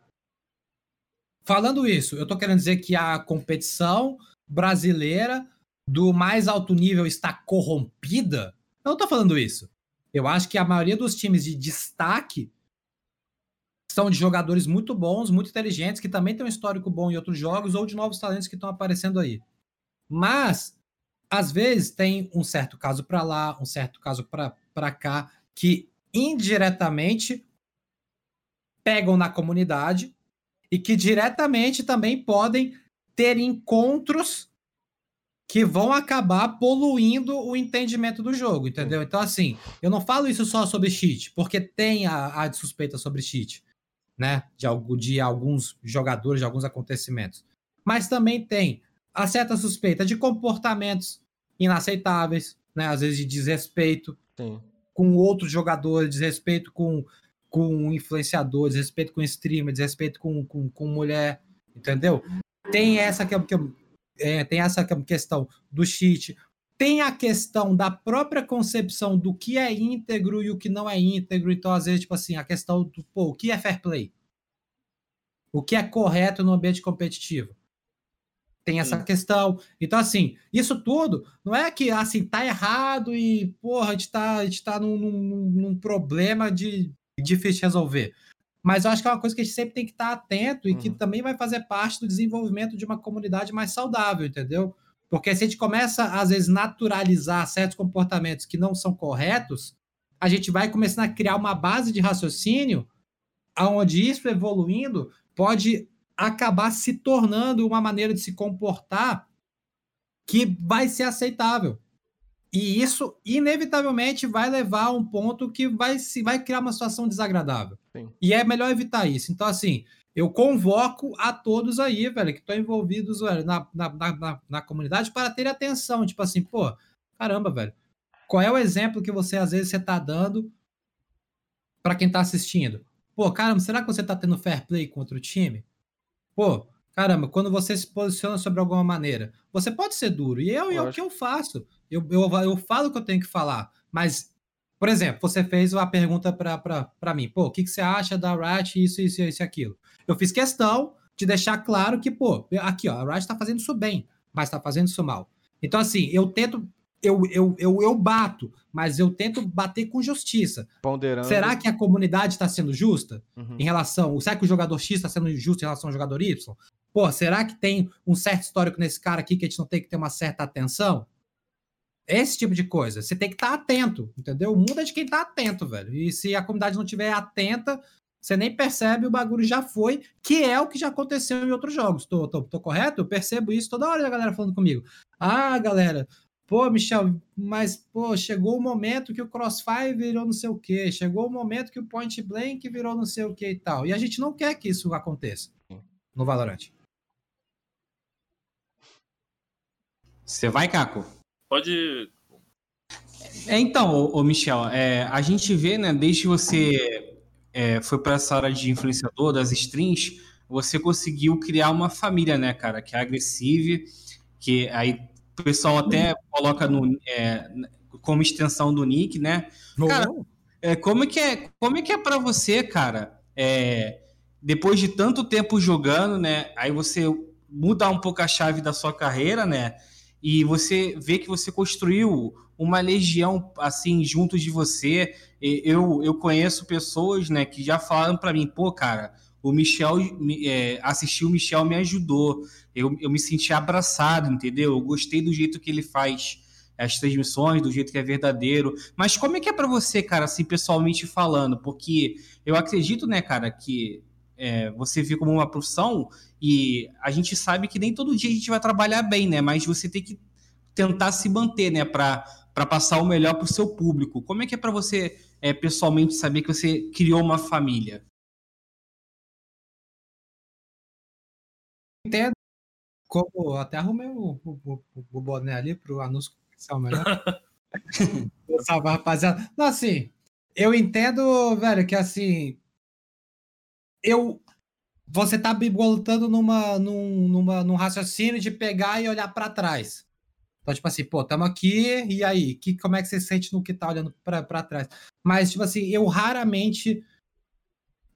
Falando isso, eu estou querendo dizer que a competição brasileira do mais alto nível está corrompida? Eu não estou falando isso. Eu acho que a maioria dos times de destaque são de jogadores muito bons, muito inteligentes, que também têm um histórico bom em outros jogos, ou de novos talentos que estão aparecendo aí. Mas, às vezes, tem um certo caso para lá, um certo caso para cá, que indiretamente pegam na comunidade e que diretamente também podem ter encontros que vão acabar poluindo o entendimento do jogo, entendeu? Então, assim, eu não falo isso só sobre cheat, porque tem a, a suspeita sobre cheat, né? De, de alguns jogadores, de alguns acontecimentos. Mas também tem a certa suspeita de comportamentos inaceitáveis, né? Às vezes de desrespeito Sim. com outros jogadores, desrespeito com com influenciador, desrespeito com streamer, desrespeito com, com, com mulher, entendeu? Tem essa que, que é, tem essa questão do cheat, tem a questão da própria concepção do que é íntegro e o que não é íntegro. Então, às vezes, tipo assim, a questão do pô, o que é fair play? O que é correto no ambiente competitivo? Tem essa Sim. questão. Então, assim, isso tudo não é que assim, tá errado e, porra, a gente tá, a gente tá num, num, num problema de difícil de resolver. Mas eu acho que é uma coisa que a gente sempre tem que estar atento e uhum. que também vai fazer parte do desenvolvimento de uma comunidade mais saudável, entendeu? Porque se a gente começa, às vezes, naturalizar certos comportamentos que não são corretos, a gente vai começando a criar uma base de raciocínio onde isso evoluindo pode acabar se tornando uma maneira de se comportar que vai ser aceitável. E isso, inevitavelmente, vai levar a um ponto que vai, se, vai criar uma situação desagradável. Sim. E é melhor evitar isso. Então, assim, eu convoco a todos aí, velho, que estão envolvidos velho, na, na, na, na, comunidade para ter atenção. Tipo assim, pô, caramba, velho. Qual é o exemplo que você, às vezes, você tá dando para quem tá assistindo? Pô, caramba, será que você tá tendo fair play contra o time? Pô, caramba, quando você se posiciona sobre alguma maneira, você pode ser duro. E eu, é o que eu faço. Eu, eu, eu falo o que eu tenho que falar, mas, por exemplo, você fez uma pergunta para mim, pô, o que, que você acha da Riot, isso, isso, isso e aquilo. Eu fiz questão de deixar claro que, pô, aqui, ó, a Riot está fazendo isso bem, mas está fazendo isso mal. Então, assim, eu tento, eu, eu, eu, eu bato, mas eu tento bater com justiça. Ponderando. Será que a comunidade está sendo justa uhum. em relação. Será que o jogador X está sendo justo em relação ao jogador Y? Pô, será que tem um certo histórico nesse cara aqui que a gente não tem que ter uma certa atenção? Esse tipo de coisa. Você tem que estar tá atento, entendeu? O mundo é de quem está atento, velho. E se a comunidade não estiver atenta, você nem percebe, o bagulho já foi, que é o que já aconteceu em outros jogos. Tô, tô, tô correto? Eu percebo isso toda hora a galera falando comigo. Ah, galera, pô, Michel, mas, pô, chegou o momento que o Crossfire virou não sei o quê, chegou o momento que o Point Blank virou não sei o quê e tal. E a gente não quer que isso aconteça no Valorant. Você vai, Caco? Pode. É, então, ô, ô Michel, é, a gente vê, né, desde que você é, foi para essa área de influenciador das strings, você conseguiu criar uma família, né, cara, que é agressiva, que aí o pessoal até coloca no, é, como extensão do nick, né? Cara, é, como é que é, como é que é para você, cara? É, depois de tanto tempo jogando, né? Aí você muda um pouco a chave da sua carreira, né? E você vê que você construiu uma legião assim junto de você. Eu, eu conheço pessoas, né, que já falaram para mim, pô, cara, o Michel, é, assistir o Michel me ajudou. Eu, eu me senti abraçado, entendeu? Eu gostei do jeito que ele faz as transmissões, do jeito que é verdadeiro. Mas como é que é para você, cara, assim, pessoalmente falando? Porque eu acredito, né, cara, que é, você vê como uma profissão e a gente sabe que nem todo dia a gente vai trabalhar bem, né? Mas você tem que tentar se manter, né, para passar o melhor para o seu público. Como é que é para você, é, pessoalmente, saber que você criou uma família? Entendo. Como até arrumei o, o, o, boné ali pro anúncio comercial melhor. Salve, rapaziada. Não, assim, eu entendo, velho, que assim, eu você tá botando numa, num, numa, num raciocínio de pegar e olhar para trás. Então, tipo assim, pô, tamo aqui, e aí? Que, como é que você sente no que tá olhando para trás? Mas, tipo assim, eu raramente.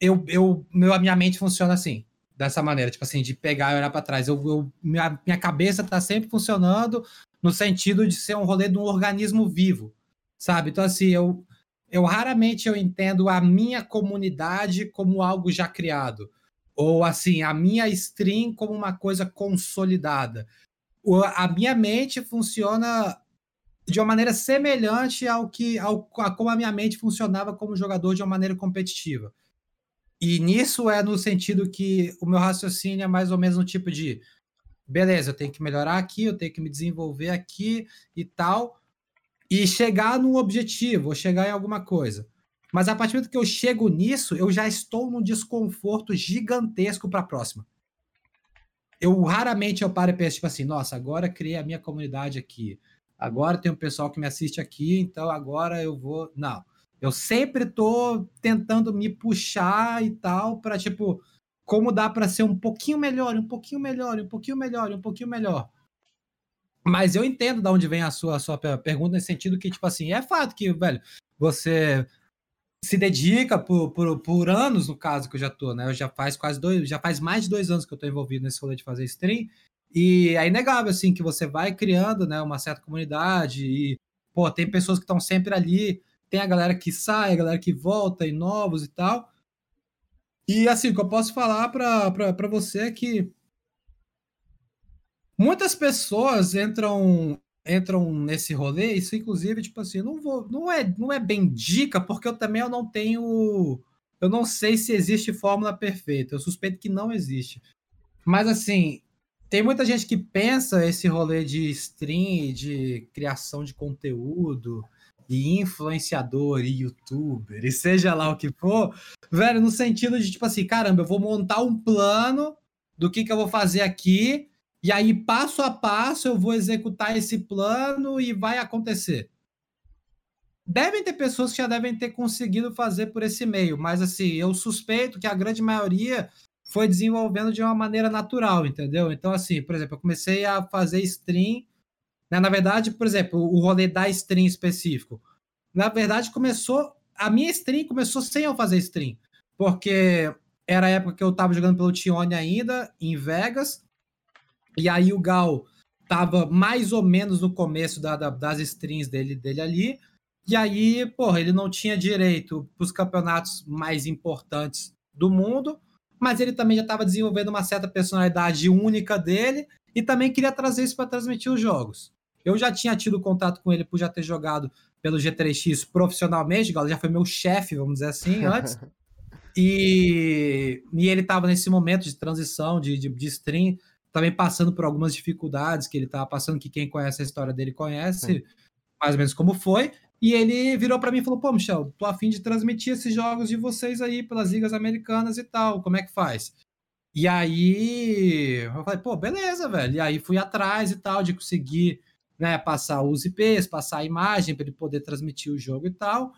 Eu, eu, meu, a minha mente funciona assim, dessa maneira, tipo assim, de pegar e olhar para trás. Eu, eu, minha, minha cabeça tá sempre funcionando no sentido de ser um rolê de um organismo vivo, sabe? Então, assim, eu, eu raramente eu entendo a minha comunidade como algo já criado. Ou assim, a minha stream como uma coisa consolidada. A minha mente funciona de uma maneira semelhante ao que ao, a como a minha mente funcionava como jogador de uma maneira competitiva. E nisso é no sentido que o meu raciocínio é mais ou menos no tipo de beleza, eu tenho que melhorar aqui, eu tenho que me desenvolver aqui e tal e chegar num objetivo, ou chegar em alguma coisa. Mas a partir do momento que eu chego nisso, eu já estou num desconforto gigantesco para a próxima. Eu raramente eu paro e penso, tipo assim, nossa, agora criei a minha comunidade aqui. Agora tem um pessoal que me assiste aqui, então agora eu vou. Não. Eu sempre tô tentando me puxar e tal, para tipo, como dá para ser um pouquinho melhor, um pouquinho melhor, um pouquinho melhor, um pouquinho melhor. Mas eu entendo de onde vem a sua, a sua pergunta, nesse sentido que, tipo assim, é fato que, velho, você se dedica por, por, por anos, no caso que eu já tô, né? Eu já faz quase dois, já faz mais de dois anos que eu tô envolvido nesse rolê de fazer stream. E é inegável, assim, que você vai criando, né, uma certa comunidade e, pô, tem pessoas que estão sempre ali, tem a galera que sai, a galera que volta e novos e tal. E, assim, o que eu posso falar para você é que Muitas pessoas entram entram nesse rolê, isso inclusive, tipo assim, não vou, não é, não é bem dica, porque eu também eu não tenho, eu não sei se existe fórmula perfeita. Eu suspeito que não existe. Mas assim, tem muita gente que pensa esse rolê de stream, de criação de conteúdo, e influenciador, e youtuber, e seja lá o que for, velho, no sentido de tipo assim, caramba, eu vou montar um plano do que que eu vou fazer aqui e aí, passo a passo, eu vou executar esse plano e vai acontecer. Devem ter pessoas que já devem ter conseguido fazer por esse meio, mas assim, eu suspeito que a grande maioria foi desenvolvendo de uma maneira natural, entendeu? Então, assim, por exemplo, eu comecei a fazer stream. Né? Na verdade, por exemplo, o rolê da stream específico. Na verdade, começou. A minha stream começou sem eu fazer stream. Porque era a época que eu estava jogando pelo Tione ainda, em Vegas. E aí o Gal tava mais ou menos no começo da, da, das strings dele, dele ali. E aí, porra, ele não tinha direito para os campeonatos mais importantes do mundo, mas ele também já estava desenvolvendo uma certa personalidade única dele e também queria trazer isso para transmitir os jogos. Eu já tinha tido contato com ele por já ter jogado pelo G3X profissionalmente, já foi meu chefe, vamos dizer assim, antes. e, e ele estava nesse momento de transição de, de, de stream também passando por algumas dificuldades que ele estava passando, que quem conhece a história dele conhece mais ou menos como foi. E ele virou para mim e falou: Pô, Michel, tô afim de transmitir esses jogos de vocês aí pelas ligas americanas e tal, como é que faz? E aí eu falei: Pô, beleza, velho. E aí fui atrás e tal, de conseguir né, passar os IPs, passar a imagem para ele poder transmitir o jogo e tal.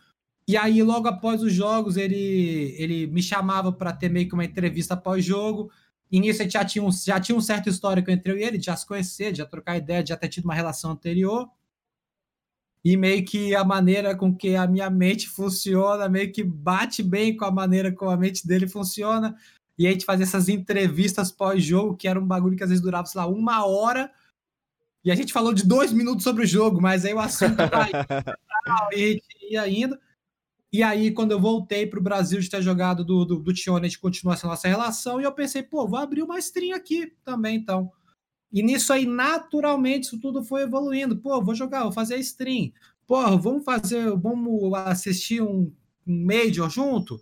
E aí, logo após os jogos, ele, ele me chamava para ter meio que uma entrevista pós-jogo. E nisso já tinha, um, já tinha um certo histórico entre eu e ele, de já se conhecer, de já trocar ideia, de já ter tido uma relação anterior. E meio que a maneira com que a minha mente funciona, meio que bate bem com a maneira como a mente dele funciona. E a gente fazia essas entrevistas pós-jogo, que era um bagulho que às vezes durava, sei lá, uma hora. E a gente falou de dois minutos sobre o jogo, mas aí o assunto vai e a gente ia indo. E aí, quando eu voltei para o Brasil de ter jogado do, do, do Tione, a gente continua essa nossa relação, e eu pensei, pô, vou abrir uma stream aqui também, então. E nisso aí, naturalmente, isso tudo foi evoluindo. Pô, vou jogar, vou fazer stream. Pô, vamos fazer, vamos assistir um, um Major junto?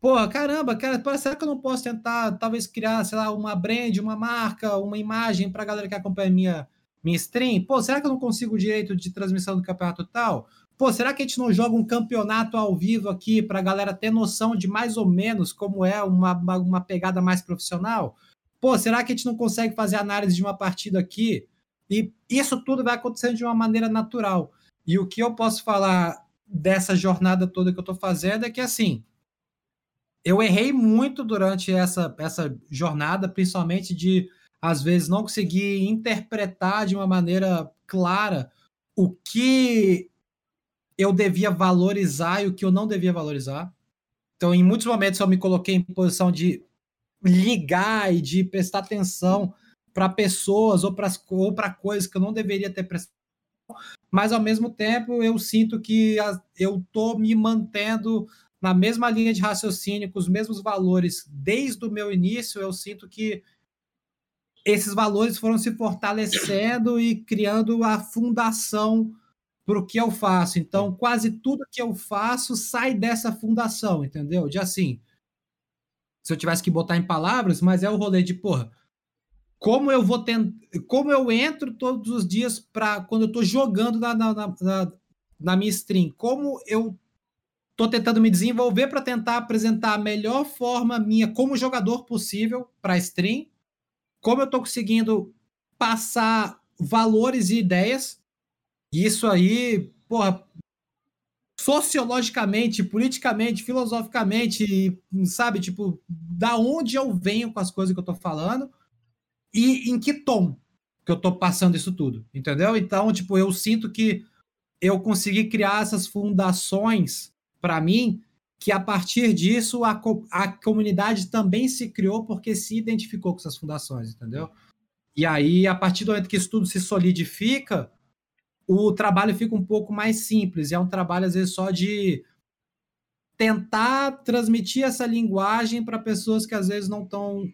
Pô, caramba, cara, será que eu não posso tentar, talvez, criar, sei lá, uma brand, uma marca, uma imagem para a galera que acompanha minha, minha stream? Pô, será que eu não consigo o direito de transmissão do campeonato tal? Pô, será que a gente não joga um campeonato ao vivo aqui para a galera ter noção de mais ou menos como é uma, uma, uma, pegada mais profissional? Pô, será que a gente não consegue fazer análise de uma partida aqui? E isso tudo vai acontecendo de uma maneira natural. E o que eu posso falar dessa jornada toda que eu estou fazendo é que, assim, eu errei muito durante essa, essa jornada, principalmente de, às vezes, não conseguir interpretar de uma maneira clara o que eu devia valorizar e o que eu não devia valorizar. Então, em muitos momentos, eu me coloquei em posição de ligar e de prestar atenção para pessoas ou para ou coisas que eu não deveria ter prestado. Mas, ao mesmo tempo, eu sinto que eu estou me mantendo na mesma linha de raciocínio, com os mesmos valores desde o meu início. Eu sinto que esses valores foram se fortalecendo e criando a fundação para o que eu faço. Então, quase tudo que eu faço sai dessa fundação, entendeu? De assim, se eu tivesse que botar em palavras, mas é o rolê de, porra, como eu vou tentar, como eu entro todos os dias para quando eu estou jogando na, na, na, na, minha stream, como eu estou tentando me desenvolver para tentar apresentar a melhor forma minha como jogador possível para a stream, como eu estou conseguindo passar valores e ideias isso aí, porra, sociologicamente, politicamente, filosoficamente, sabe, tipo, da onde eu venho com as coisas que eu tô falando e em que tom que eu tô passando isso tudo, entendeu? Então, tipo, eu sinto que eu consegui criar essas fundações para mim, que a partir disso a, a comunidade também se criou porque se identificou com essas fundações, entendeu? E aí, a partir do momento que isso tudo se solidifica, o trabalho fica um pouco mais simples. É um trabalho, às vezes, só de tentar transmitir essa linguagem para pessoas que às vezes não estão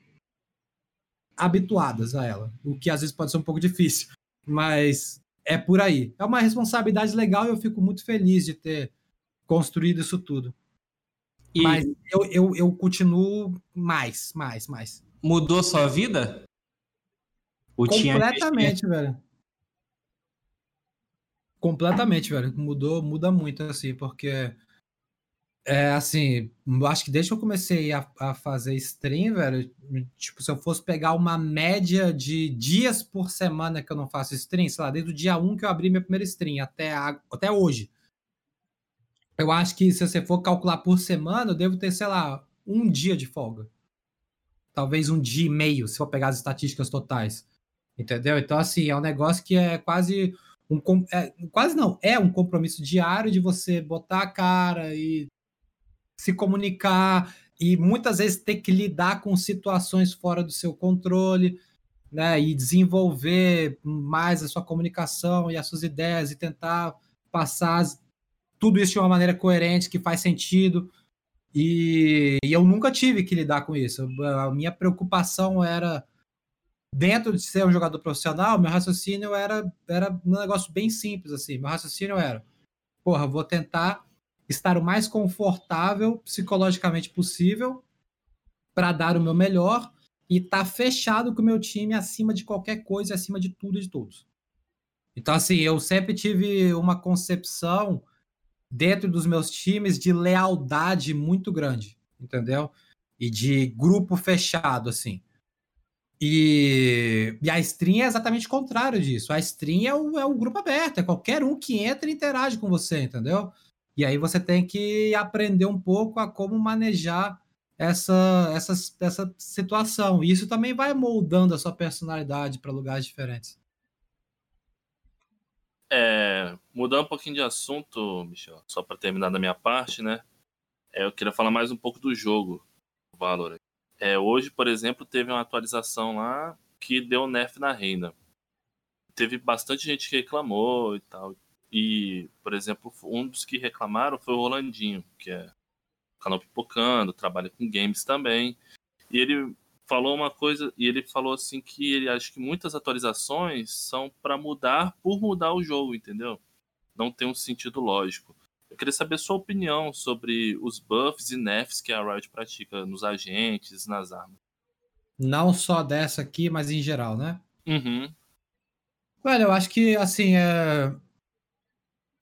habituadas a ela, o que às vezes pode ser um pouco difícil, mas é por aí. É uma responsabilidade legal e eu fico muito feliz de ter construído isso tudo. E mas eu, eu, eu continuo mais, mais, mais. Mudou sua vida? O Completamente, tinha... velho. Completamente, velho. Mudou, muda muito, assim, porque. É assim, acho que desde que eu comecei a, a fazer stream, velho, tipo, se eu fosse pegar uma média de dias por semana que eu não faço stream, sei lá, desde o dia 1 que eu abri minha primeira stream até, a, até hoje. Eu acho que se você for calcular por semana, eu devo ter, sei lá, um dia de folga. Talvez um dia e meio, se for pegar as estatísticas totais. Entendeu? Então, assim, é um negócio que é quase um, é, quase não, é um compromisso diário de você botar a cara e se comunicar e muitas vezes ter que lidar com situações fora do seu controle, né, e desenvolver mais a sua comunicação e as suas ideias e tentar passar tudo isso de uma maneira coerente, que faz sentido. E, e eu nunca tive que lidar com isso. A minha preocupação era dentro de ser um jogador profissional, meu raciocínio era, era um negócio bem simples, assim. Meu raciocínio era, porra, vou tentar estar o mais confortável psicologicamente possível para dar o meu melhor e estar tá fechado com o meu time acima de qualquer coisa, acima de tudo e de todos. Então, assim, eu sempre tive uma concepção dentro dos meus times de lealdade muito grande, entendeu? E de grupo fechado, assim. E, e, a stream é exatamente o contrário disso. A stream é o, é grupo aberto, é qualquer um que entra e interage com você, entendeu? E aí você tem que aprender um pouco a como manejar essa, essa, essa situação. E isso também vai moldando a sua personalidade para lugares diferentes. É, mudando um pouquinho de assunto, Michel, só para terminar da minha parte, né? É, eu queria falar mais um pouco do jogo, Valorant. É, hoje, por exemplo, teve uma atualização lá que deu nerf na reina. Teve bastante gente que reclamou e tal. E, por exemplo, um dos que reclamaram foi o Rolandinho, que é canal Pipocando, trabalha com games também. E ele falou uma coisa, e ele falou assim que ele acha que muitas atualizações são para mudar por mudar o jogo, entendeu? Não tem um sentido lógico. Eu queria saber sua opinião sobre os buffs e nerfs que a Riot pratica nos agentes, nas armas. Não só dessa aqui, mas em geral, né? Uhum. Velho, eu acho que, assim, é...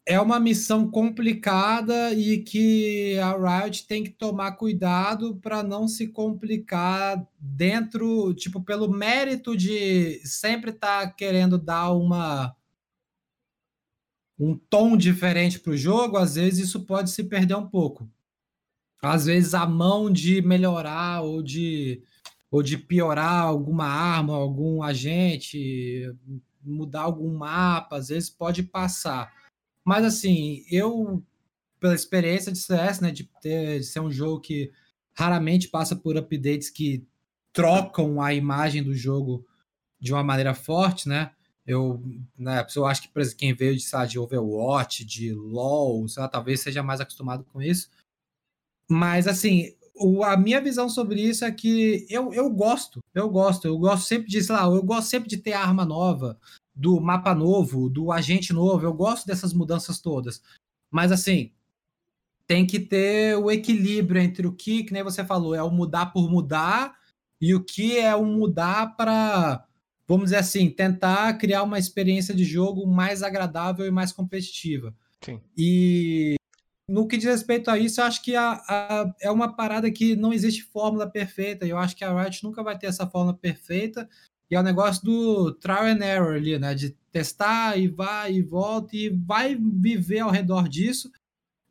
é uma missão complicada e que a Riot tem que tomar cuidado para não se complicar dentro, tipo, pelo mérito de sempre estar tá querendo dar uma um tom diferente para o jogo, às vezes isso pode se perder um pouco. Às vezes a mão de melhorar ou de, ou de piorar alguma arma, algum agente, mudar algum mapa, às vezes pode passar. Mas assim, eu, pela experiência de CS, né, de, ter, de ser um jogo que raramente passa por updates que trocam a imagem do jogo de uma maneira forte, né? Eu, né, eu acho que quem veio de, sabe, de Overwatch, de LoL, lá, talvez seja mais acostumado com isso. Mas, assim, o, a minha visão sobre isso é que eu, eu gosto, eu gosto, eu gosto sempre de, sei lá, eu gosto sempre de ter arma nova, do mapa novo, do agente novo, eu gosto dessas mudanças todas. Mas, assim, tem que ter o equilíbrio entre o que, que nem você falou, é o mudar por mudar e o que é o mudar para vamos dizer assim, tentar criar uma experiência de jogo mais agradável e mais competitiva. Sim. E no que diz respeito a isso, eu acho que a, a, é uma parada que não existe fórmula perfeita. Eu acho que a Riot nunca vai ter essa fórmula perfeita. E é o negócio do trial and error ali, né? De testar e vai e volta e vai viver ao redor disso.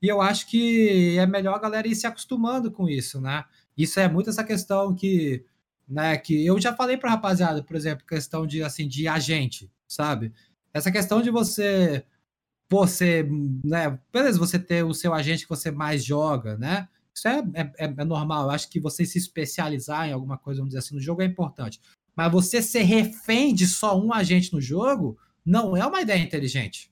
E eu acho que é melhor a galera ir se acostumando com isso, né? Isso é muito essa questão que né? Que eu já falei para rapaziada, por exemplo, questão de assim de agente, sabe? Essa questão de você você, né? Beleza, você ter o seu agente que você mais joga, né? Isso é, é, é normal. Eu acho que você se especializar em alguma coisa, vamos dizer assim, no jogo é importante. Mas você ser refém de só um agente no jogo não é uma ideia inteligente.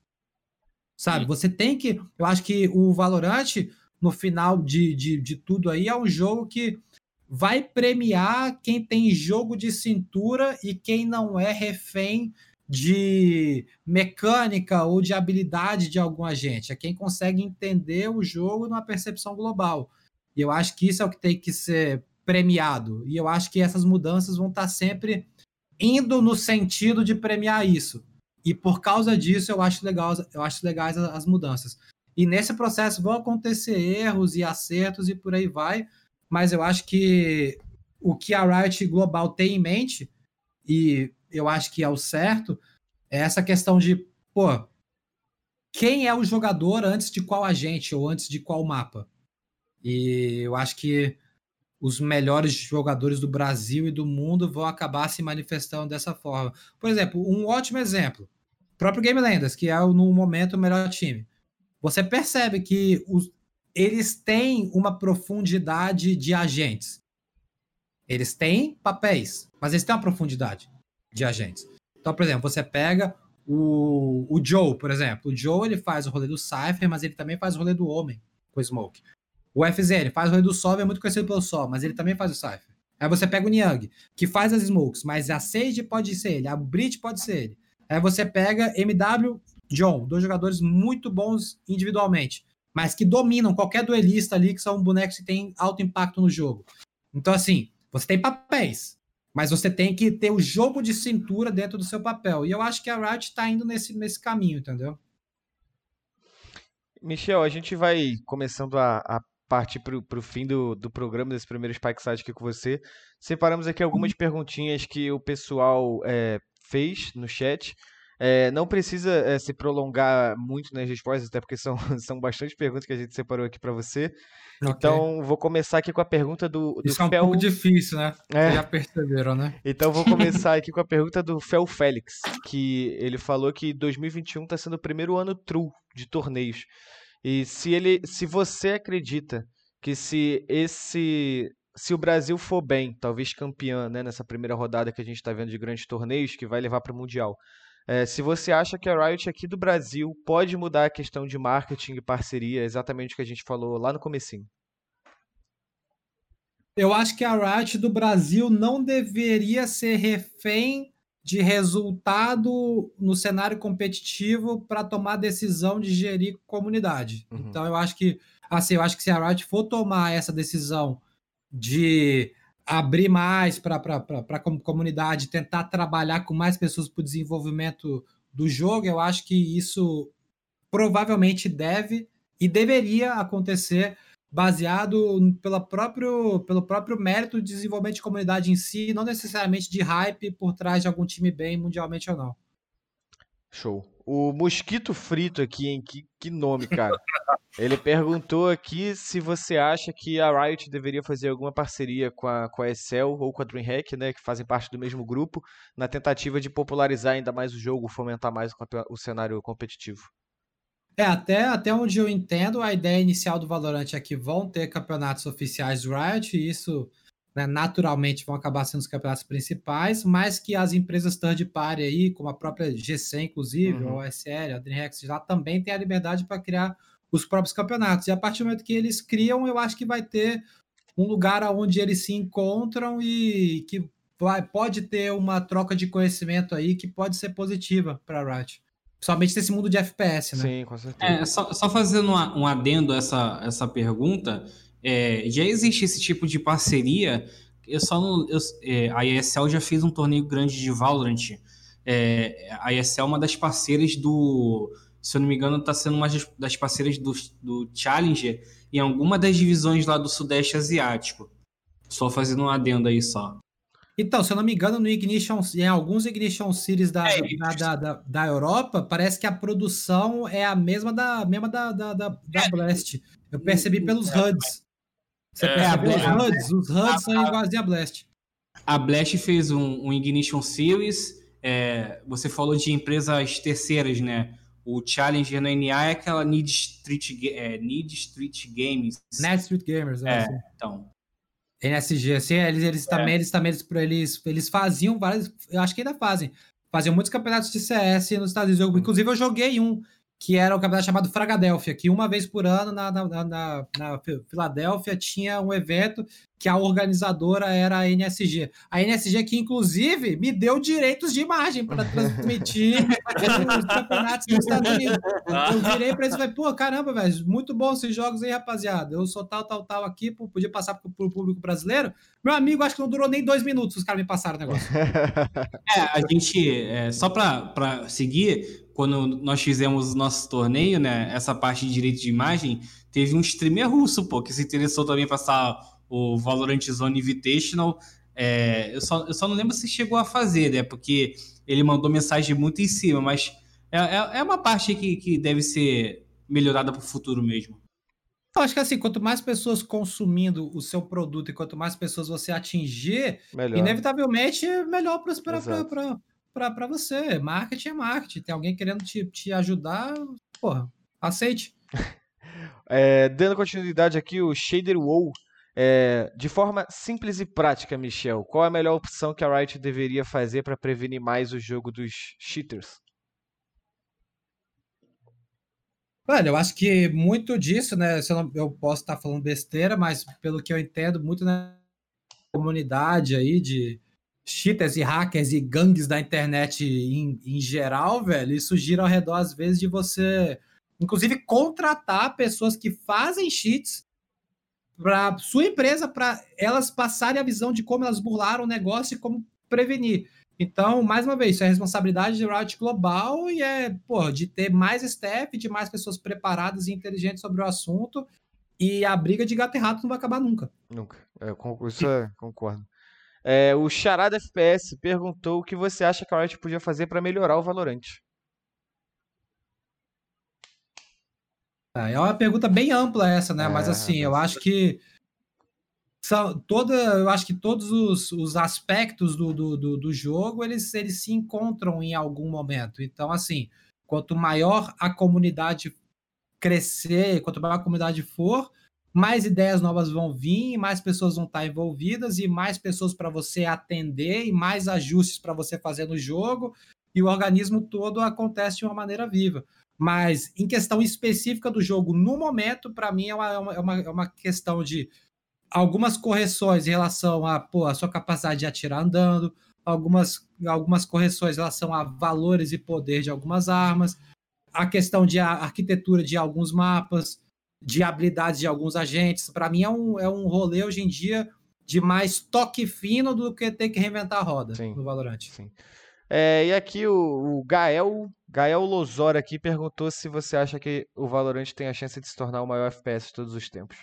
Sabe? Sim. Você tem que. Eu acho que o Valorant, no final de, de, de tudo aí, é um jogo que vai premiar quem tem jogo de cintura e quem não é refém de mecânica ou de habilidade de algum agente. É quem consegue entender o jogo numa percepção global. E eu acho que isso é o que tem que ser premiado. E eu acho que essas mudanças vão estar sempre indo no sentido de premiar isso. E por causa disso, eu acho legal, eu acho legais as mudanças. E nesse processo vão acontecer erros e acertos e por aí vai, mas eu acho que o que a Riot Global tem em mente, e eu acho que é o certo, é essa questão de, pô, quem é o jogador antes de qual agente ou antes de qual mapa? E eu acho que os melhores jogadores do Brasil e do mundo vão acabar se manifestando dessa forma. Por exemplo, um ótimo exemplo, próprio Game Lendas, que é no momento o melhor time. Você percebe que os, eles têm uma profundidade de agentes. Eles têm papéis, mas eles têm uma profundidade de agentes. Então, por exemplo, você pega o, o Joe, por exemplo. O Joe ele faz o rolê do Cypher, mas ele também faz o rolê do Homem com o Smoke. O FZ ele faz o rolê do Sol, é muito conhecido pelo Sol, mas ele também faz o Cypher. Aí você pega o Niang, que faz as Smokes, mas a Sage pode ser ele, a Brit pode ser ele. Aí você pega MW John, dois jogadores muito bons individualmente mas que dominam qualquer duelista ali, que são bonecos que têm alto impacto no jogo. Então, assim, você tem papéis, mas você tem que ter o jogo de cintura dentro do seu papel. E eu acho que a Riot está indo nesse, nesse caminho, entendeu? Michel, a gente vai começando a, a partir para o fim do, do programa, desse primeiro Spike Side aqui com você. Separamos aqui algumas perguntinhas que o pessoal é, fez no chat. É, não precisa é, se prolongar muito nas respostas, até porque são, são bastante perguntas que a gente separou aqui para você. Okay. Então, vou começar aqui com a pergunta do, do Isso é um Fel... pouco difícil, né? É. Já perceberam, né? Então, vou começar aqui com a pergunta do Fel Félix, que ele falou que 2021 está sendo o primeiro ano true de torneios. E se ele, se você acredita que se esse se o Brasil for bem, talvez campeão, né, nessa primeira rodada que a gente está vendo de grandes torneios, que vai levar para o Mundial, É, se você acha que a Riot aqui do Brasil pode mudar a questão de marketing e parceria, exatamente o que a gente falou lá no comecinho. Eu acho que a Riot do Brasil não deveria ser refém de resultado no cenário competitivo para tomar decisão de gerir comunidade. Uhum. Então eu acho que assim, eu acho que se a Riot for tomar essa decisão de abrir mais para a comunidade, tentar trabalhar com mais pessoas para o desenvolvimento do jogo, eu acho que isso provavelmente deve e deveria acontecer baseado pela próprio, pelo próprio mérito de desenvolvimento de comunidade em si, não necessariamente de hype por trás de algum time bem mundialmente ou não. Show. O Mosquito Frito aqui, hein? Que, que nome, cara. Ele perguntou aqui se você acha que a Riot deveria fazer alguma parceria com a, com a Excel ou com a DreamHack, né? Que fazem parte do mesmo grupo, na tentativa de popularizar ainda mais o jogo, fomentar mais o, o cenário competitivo. É, até, até onde eu entendo, a ideia inicial do Valorant é que vão ter campeonatos oficiais do Riot, e isso né, naturalmente vão acabar sendo os campeonatos principais, mas que as empresas third party aí, como a própria GC, inclusive, uhum. ou a SL, a DreamHack, já também tem a liberdade para criar os próprios campeonatos. E a partir do momento que eles criam, eu acho que vai ter um lugar onde eles se encontram e que vai, pode ter uma troca de conhecimento aí que pode ser positiva para a Riot. Principalmente nesse mundo de FPS, né? Sim, com certeza. É, só, só fazendo um adendo a essa, essa pergunta, é, já existe esse tipo de parceria. Eu só não. Eu, é, a ESL já fez um torneio grande de Valorant. É, a ESL é uma das parceiras do. Se eu não me engano, está sendo uma das parceiras do, do Challenger em alguma das divisões lá do Sudeste Asiático. Só fazendo um adendo aí só. Então, se eu não me engano, no Ignition, em alguns Ignition Cities da, é, da, da, da, Europa, parece que a produção é a mesma da mesma da, da, da, da é. Blast. Eu percebi pelos HUDs. Você é, percebe os HUDs? Os HUDs são iguais a Blast. A Blast fez um, um Ignition Series. É, você falou de empresas terceiras, né? O Challenger no NA é aquela Need Street, é, Need Street Games. Need Street Gamers, é. é então. NSG, assim, eles, eles é. também, eles também, eles, eles, eles faziam vários, eu acho que ainda fazem, faziam muitos campeonatos de CS nos Estados Unidos. Eu, inclusive, eu joguei um que era o campeonato chamado Fragadélfia, que uma vez por ano na, na, na, na Filadélfia tinha um evento que a organizadora era a NSG. A NSG que, inclusive, me deu direitos de imagem para transmitir os campeonatos dos Estados Unidos. Eu virei para eles e falei, pô, caramba, velho, muito bom esses jogos aí, rapaziada. Eu sou tal, tal, tal aqui, podia passar para o público brasileiro. Meu amigo, acho que não durou nem dois minutos os caras me passaram o negócio. É, a gente, é, só para seguir, quando nós fizemos o nosso torneio, né, essa parte de direito de imagem, teve um streamer russo, pô, que se interessou também em passar o Valorant Zone Invitational. É, eu, só, eu só não lembro se chegou a fazer, né? Porque ele mandou mensagem muito em cima, mas é, é, é uma parte que, que deve ser melhorada para o futuro mesmo. Eu acho que assim, quanto mais pessoas consumindo o seu produto e quanto mais pessoas você atingir, melhor. inevitavelmente é melhor para você. Marketing é marketing. Tem alguém querendo te, te ajudar, porra, aceite. é, dando continuidade aqui, o Shader WoW é, de forma simples e prática, Michel, qual é a melhor opção que a Riot deveria fazer para prevenir mais o jogo dos cheaters? Olha, eu acho que muito disso, né? Eu, não, eu posso estar falando besteira, mas pelo que eu entendo, muito na comunidade aí de cheaters e hackers e gangues da internet em, em geral, velho, isso gira ao redor, às vezes, de você, inclusive, contratar pessoas que fazem cheats para sua empresa, para elas passarem a visão de como elas burlaram o negócio e como prevenir. Então, mais uma vez, isso é responsabilidade de Riot Global e é, pô, de ter mais staff, de mais pessoas preparadas e inteligentes sobre o assunto. E a briga de gato e rato não vai acabar nunca. Nunca. É, isso é, concordo. É, o Charada FPS perguntou o que você acha que a Riot podia fazer para melhorar o Valorant. É uma pergunta bem ampla essa, né? É, Mas assim, eu acho que são toda, eu acho que todos os, os aspectos do, do, do, do, jogo eles, eles se encontram em algum momento. Então, assim, quanto maior a comunidade crescer, quanto maior a comunidade for, mais ideias novas vão vir, mais pessoas vão estar envolvidas e mais pessoas para você atender e mais ajustes para você fazer no jogo. e o organismo todo acontece de uma maneira viva. Mas em questão específica do jogo, no momento, para mim é uma, é, uma, é uma questão de algumas correções em relação a, pô, a sua capacidade de atirar andando, algumas, algumas correções em relação a valores e poder de algumas armas, a questão de arquitetura de alguns mapas, de habilidades de alguns agentes. Para mim é um, é um rolê hoje em dia de mais toque fino do que ter que reinventar a roda sim, no Valorant. Sim. É, e aqui o, o Gael, Gael Lozor aqui perguntou se você acha que o Valorant tem a chance de se tornar o maior FPS de todos os tempos.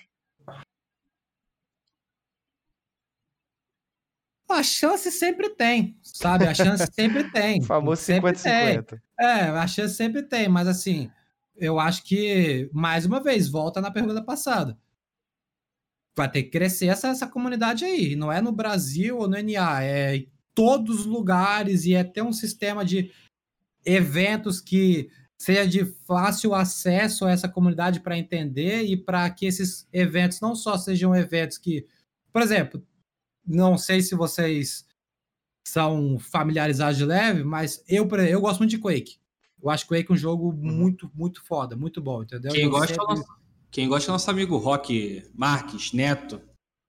A chance sempre tem, sabe? A chance sempre tem. O famoso 50-50. É, a chance sempre tem, mas assim, eu acho que, mais uma vez, volta na pergunta passada. Vai ter que crescer essa, essa comunidade aí. Não é no Brasil ou no NA, é em todos os lugares e é ter um sistema de eventos que seja de fácil acesso a essa comunidade para entender e para que esses eventos não só sejam eventos que, por exemplo, não sei se vocês são familiarizados de leve, mas eu, eu gosto muito de Quake. Eu acho Quake um jogo uhum. muito, muito foda, muito bom, entendeu? Quem, gosta, sempre... é nosso, quem gosta é nosso amigo Rock Marques, Neto.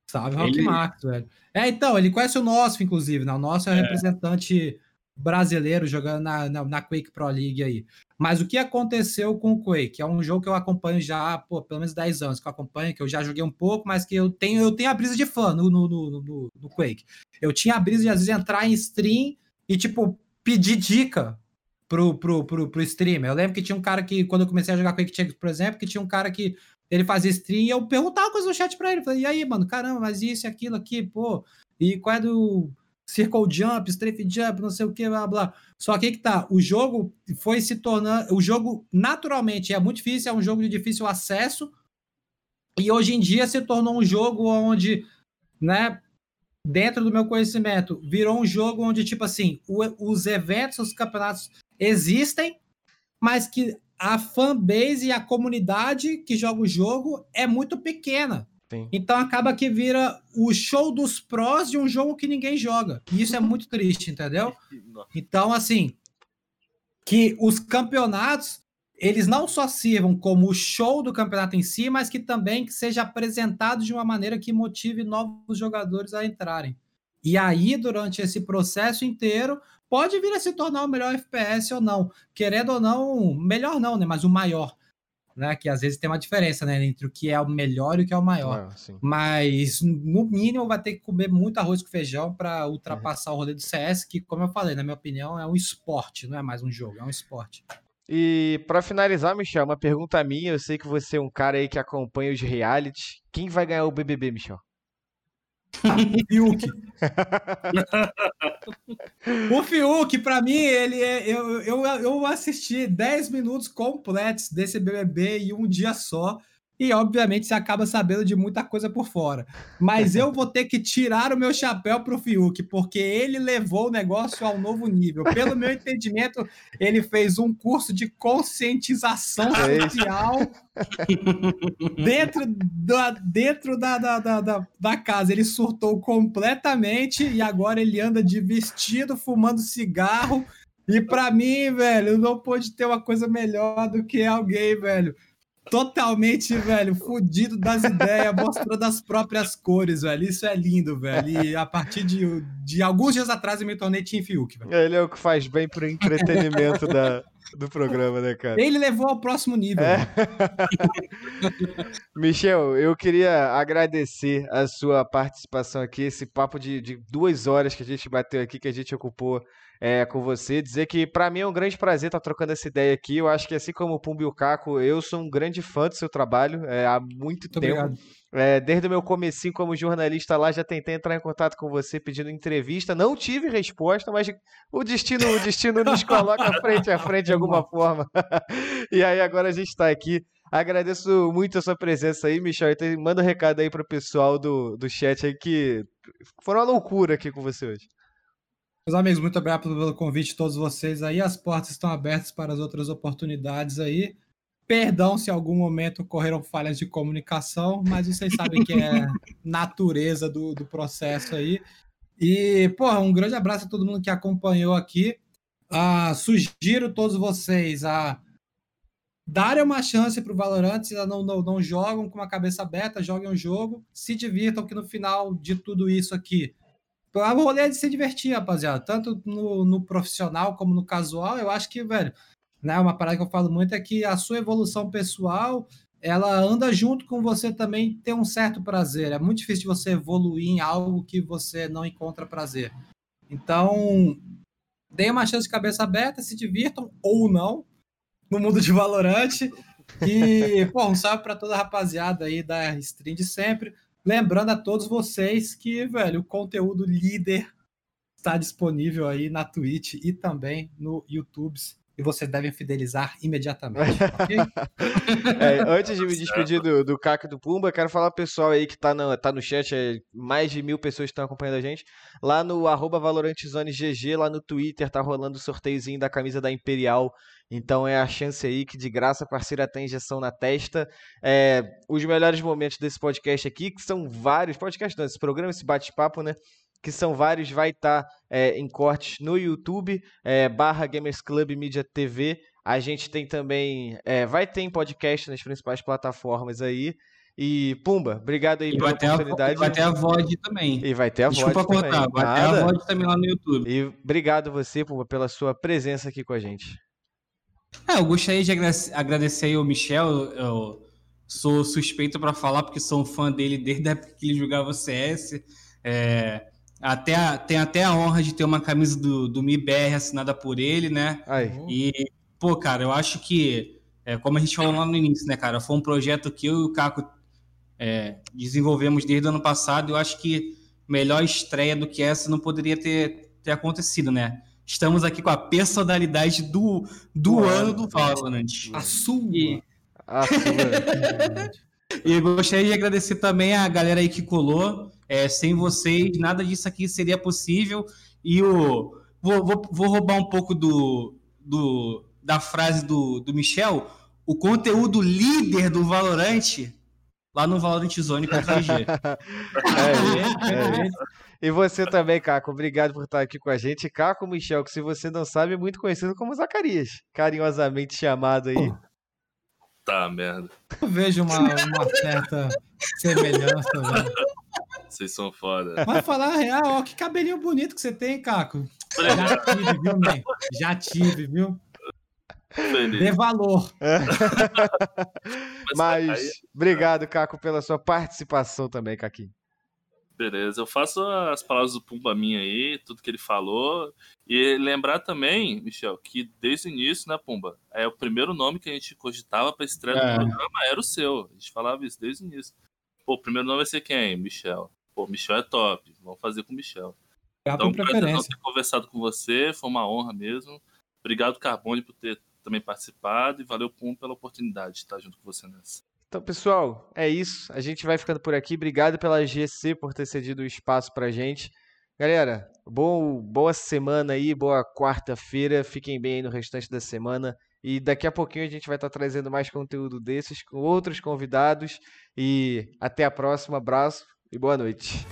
Salve, Rock ele... Marques, velho. É, então, ele conhece o nosso, inclusive, né? O nosso é, é. representante brasileiro jogando na, na, na, Quake Pro League aí. Mas o que aconteceu com o Quake? É um jogo que eu acompanho já, pô, pelo menos 10 anos que eu acompanho, que eu já joguei um pouco, mas que eu tenho, eu tenho a brisa de fã no, no, no, no Quake. Eu tinha a brisa de às vezes entrar em stream e, tipo, pedir dica pro, pro, pro, pro streamer. Eu lembro que tinha um cara que, quando eu comecei a jogar Quake Champions, por exemplo, que tinha um cara que ele fazia stream e eu perguntava coisas no chat pra ele. Falei, e aí, mano, caramba, mas isso e aquilo aqui, pô, e qual é do circle jump, strafe jump, não sei o que, blá blá. Só que aí que tá, o jogo foi se tornando, o jogo naturalmente é muito difícil, é um jogo de difícil acesso, e hoje em dia se tornou um jogo onde, né, dentro do meu conhecimento, virou um jogo onde, tipo assim, o, os eventos, os campeonatos existem, mas que a fanbase e a comunidade que joga o jogo é muito pequena. Sim. Então acaba que vira o show dos prós de um jogo que ninguém joga. E isso é muito triste, entendeu? Então, assim, que os campeonatos eles não só sirvam como o show do campeonato em si, mas que também que seja apresentado de uma maneira que motive novos jogadores a entrarem. E aí, durante esse processo inteiro, pode vir a se tornar o melhor FPS ou não. Querendo ou não, melhor não, né? Mas o maior né? Que às vezes tem uma diferença, né? Entre o que é o melhor e o que é o maior. Ah, Mas, no mínimo, vai ter que comer muito arroz com feijão para ultrapassar uhum. o rolê do CS, que, como eu falei, na minha opinião, é um esporte, não é mais um jogo, é um esporte. E para finalizar, Michel, uma pergunta minha. Eu sei que você é um cara aí que acompanha os reality. Quem vai ganhar o BBB, Michel? Fiuk. o Fiuk, pra mim, ele é. Eu, eu, eu assisti 10 minutos completos desse BBB em um dia só e obviamente você acaba sabendo de muita coisa por fora. Mas eu vou ter que tirar o meu chapéu pro Fiuk, porque ele levou o negócio ao novo nível. Pelo meu entendimento, ele fez um curso de conscientização é social dentro, da, dentro da, da, da, da casa. Ele surtou completamente e agora ele anda de vestido, fumando cigarro. E para mim, velho, não pode ter uma coisa melhor do que alguém, velho totalmente, velho, fudido das ideias, mostrando as próprias cores, velho. Isso é lindo, velho. E a partir de, de alguns dias atrás eu me tornei Team Fiuk, velho. Ele é o que faz bem pro entretenimento da, do programa, né, cara? Ele levou ao próximo nível. É. Michel, eu queria agradecer a sua participação aqui, esse papo de, de duas horas que a gente bateu aqui, que a gente ocupou é, com você. Dizer que para mim é um grande prazer estar trocando essa ideia aqui. Eu acho que assim como o Pumbi e o Caco, eu sou um grande fã do seu trabalho é, há muito, muito tempo. É, desde o meu comecinho como jornalista lá, já tentei entrar em contato com você pedindo entrevista. Não tive resposta, mas o destino, o destino nos coloca frente a frente de alguma forma. e aí agora a gente está aqui. Agradeço muito a sua presença aí, Michel. Então, manda um recado aí pro pessoal do, do chat aí que foi uma loucura aqui com você hoje. Meus amigos, muito obrigado pelo convite, todos vocês aí. As portas estão abertas para as outras oportunidades aí. Perdão se em algum momento ocorreram falhas de comunicação, mas vocês sabem que é natureza do, do processo aí. E, porra, um grande abraço a todo mundo que acompanhou aqui. Uh, sugiro todos vocês a darem uma chance para o Valorant, se não, não, não jogam com uma cabeça aberta, joguem um jogo, se divirtam, que no final de tudo isso aqui, o rolê é de se divertir, rapaziada, tanto no, no profissional como no casual, eu acho que, velho, né, uma parada que eu falo muito é que a sua evolução pessoal, ela anda junto com você também ter um certo prazer, é muito difícil você evoluir em algo que você não encontra prazer. Então, deem uma chance de cabeça aberta, se divirtam ou não, no mundo de Valorante. E, pô, um salve para toda a rapaziada aí da stream de sempre. Lembrando a todos vocês que, velho, o conteúdo líder está disponível aí na Twitch e também no YouTube. E vocês devem fidelizar imediatamente. okay? é, antes de me despedir do, do Caco do Pumba, quero falar pro pessoal aí que tá no, tá no chat, é, mais de mil pessoas estão acompanhando a gente. Lá no arroba ValoranteZoneGG, lá no Twitter, tá rolando o sorteiozinho da camisa da Imperial então é a chance aí que de graça a parceira tem injeção na testa. É, os melhores momentos desse podcast aqui, que são vários podcasts, não, esse programa, esse bate-papo, né? Que são vários, vai estar tá, é, em cortes no YouTube, é, barra Gamers Club Media TV. A gente tem também, vai ter em podcast nas principais plataformas aí. E, Pumba, obrigado aí e pela oportunidade. A, vai ter a VOD também. E vai ter a Desculpa VOD cortar, também. vai Nada. ter a VOD também lá no YouTube. E obrigado você, Pumba, pela sua presença aqui com a gente. É, eu gostaria de agradecer aí o Michel. Eu sou suspeito para falar porque sou um fã dele desde a época que ele jogava CS. É, até a, tem até a honra de ter uma camisa do, do MIBR assinada por ele, né? Aí. E, pô, cara, eu acho que, é, como a gente falou lá no início, né, cara, foi um projeto que eu e o Caco é, desenvolvemos desde o ano passado. Eu acho que melhor estreia do que essa não poderia ter, ter acontecido, né? Estamos aqui com a personalidade do, do ano do Valorant. A sua. E... A sua. e gostaria de agradecer também a galera aí que colou. É, sem vocês, nada disso aqui seria possível. E o. Vou, vou, vou roubar um pouco do, do, da frase do, do Michel. O conteúdo líder do Valorant lá no Valorant Zone contra a G. é, é, é. E você também, Caco, obrigado por estar aqui com a gente. Caco Michel, que se você não sabe, é muito conhecido como Zacarias, carinhosamente chamado aí. Tá, merda. Eu vejo uma, uma certa semelhança, velho. Vocês são foda. Mas falar a real, ó, que cabelinho bonito que você tem, Caco. Já tive, viu, man? Já tive, viu? Feliz. Dê valor. Mas, Mas obrigado, Caco, pela sua participação também, Caquinho. Beleza, eu faço as palavras do Pumba minha aí, tudo que ele falou. E lembrar também, Michel, que desde o início, né, Pumba? É o primeiro nome que a gente cogitava para estreia é. do programa era o seu. A gente falava isso desde o início. Pô, o primeiro nome vai ser quem? Michel. Pô, Michel é top. Vamos fazer com o Michel. É então, prazer não ter conversado com você, foi uma honra mesmo. Obrigado, Carbone, por ter também participado e valeu, Pum, pela oportunidade de estar junto com você nessa. Então, pessoal, é isso. A gente vai ficando por aqui. Obrigado pela GC por ter cedido o espaço pra gente. Galera, bom, boa semana aí, boa quarta-feira. Fiquem bem aí no restante da semana. E daqui a pouquinho a gente vai estar trazendo mais conteúdo desses com outros convidados. E até a próxima. Abraço e boa noite.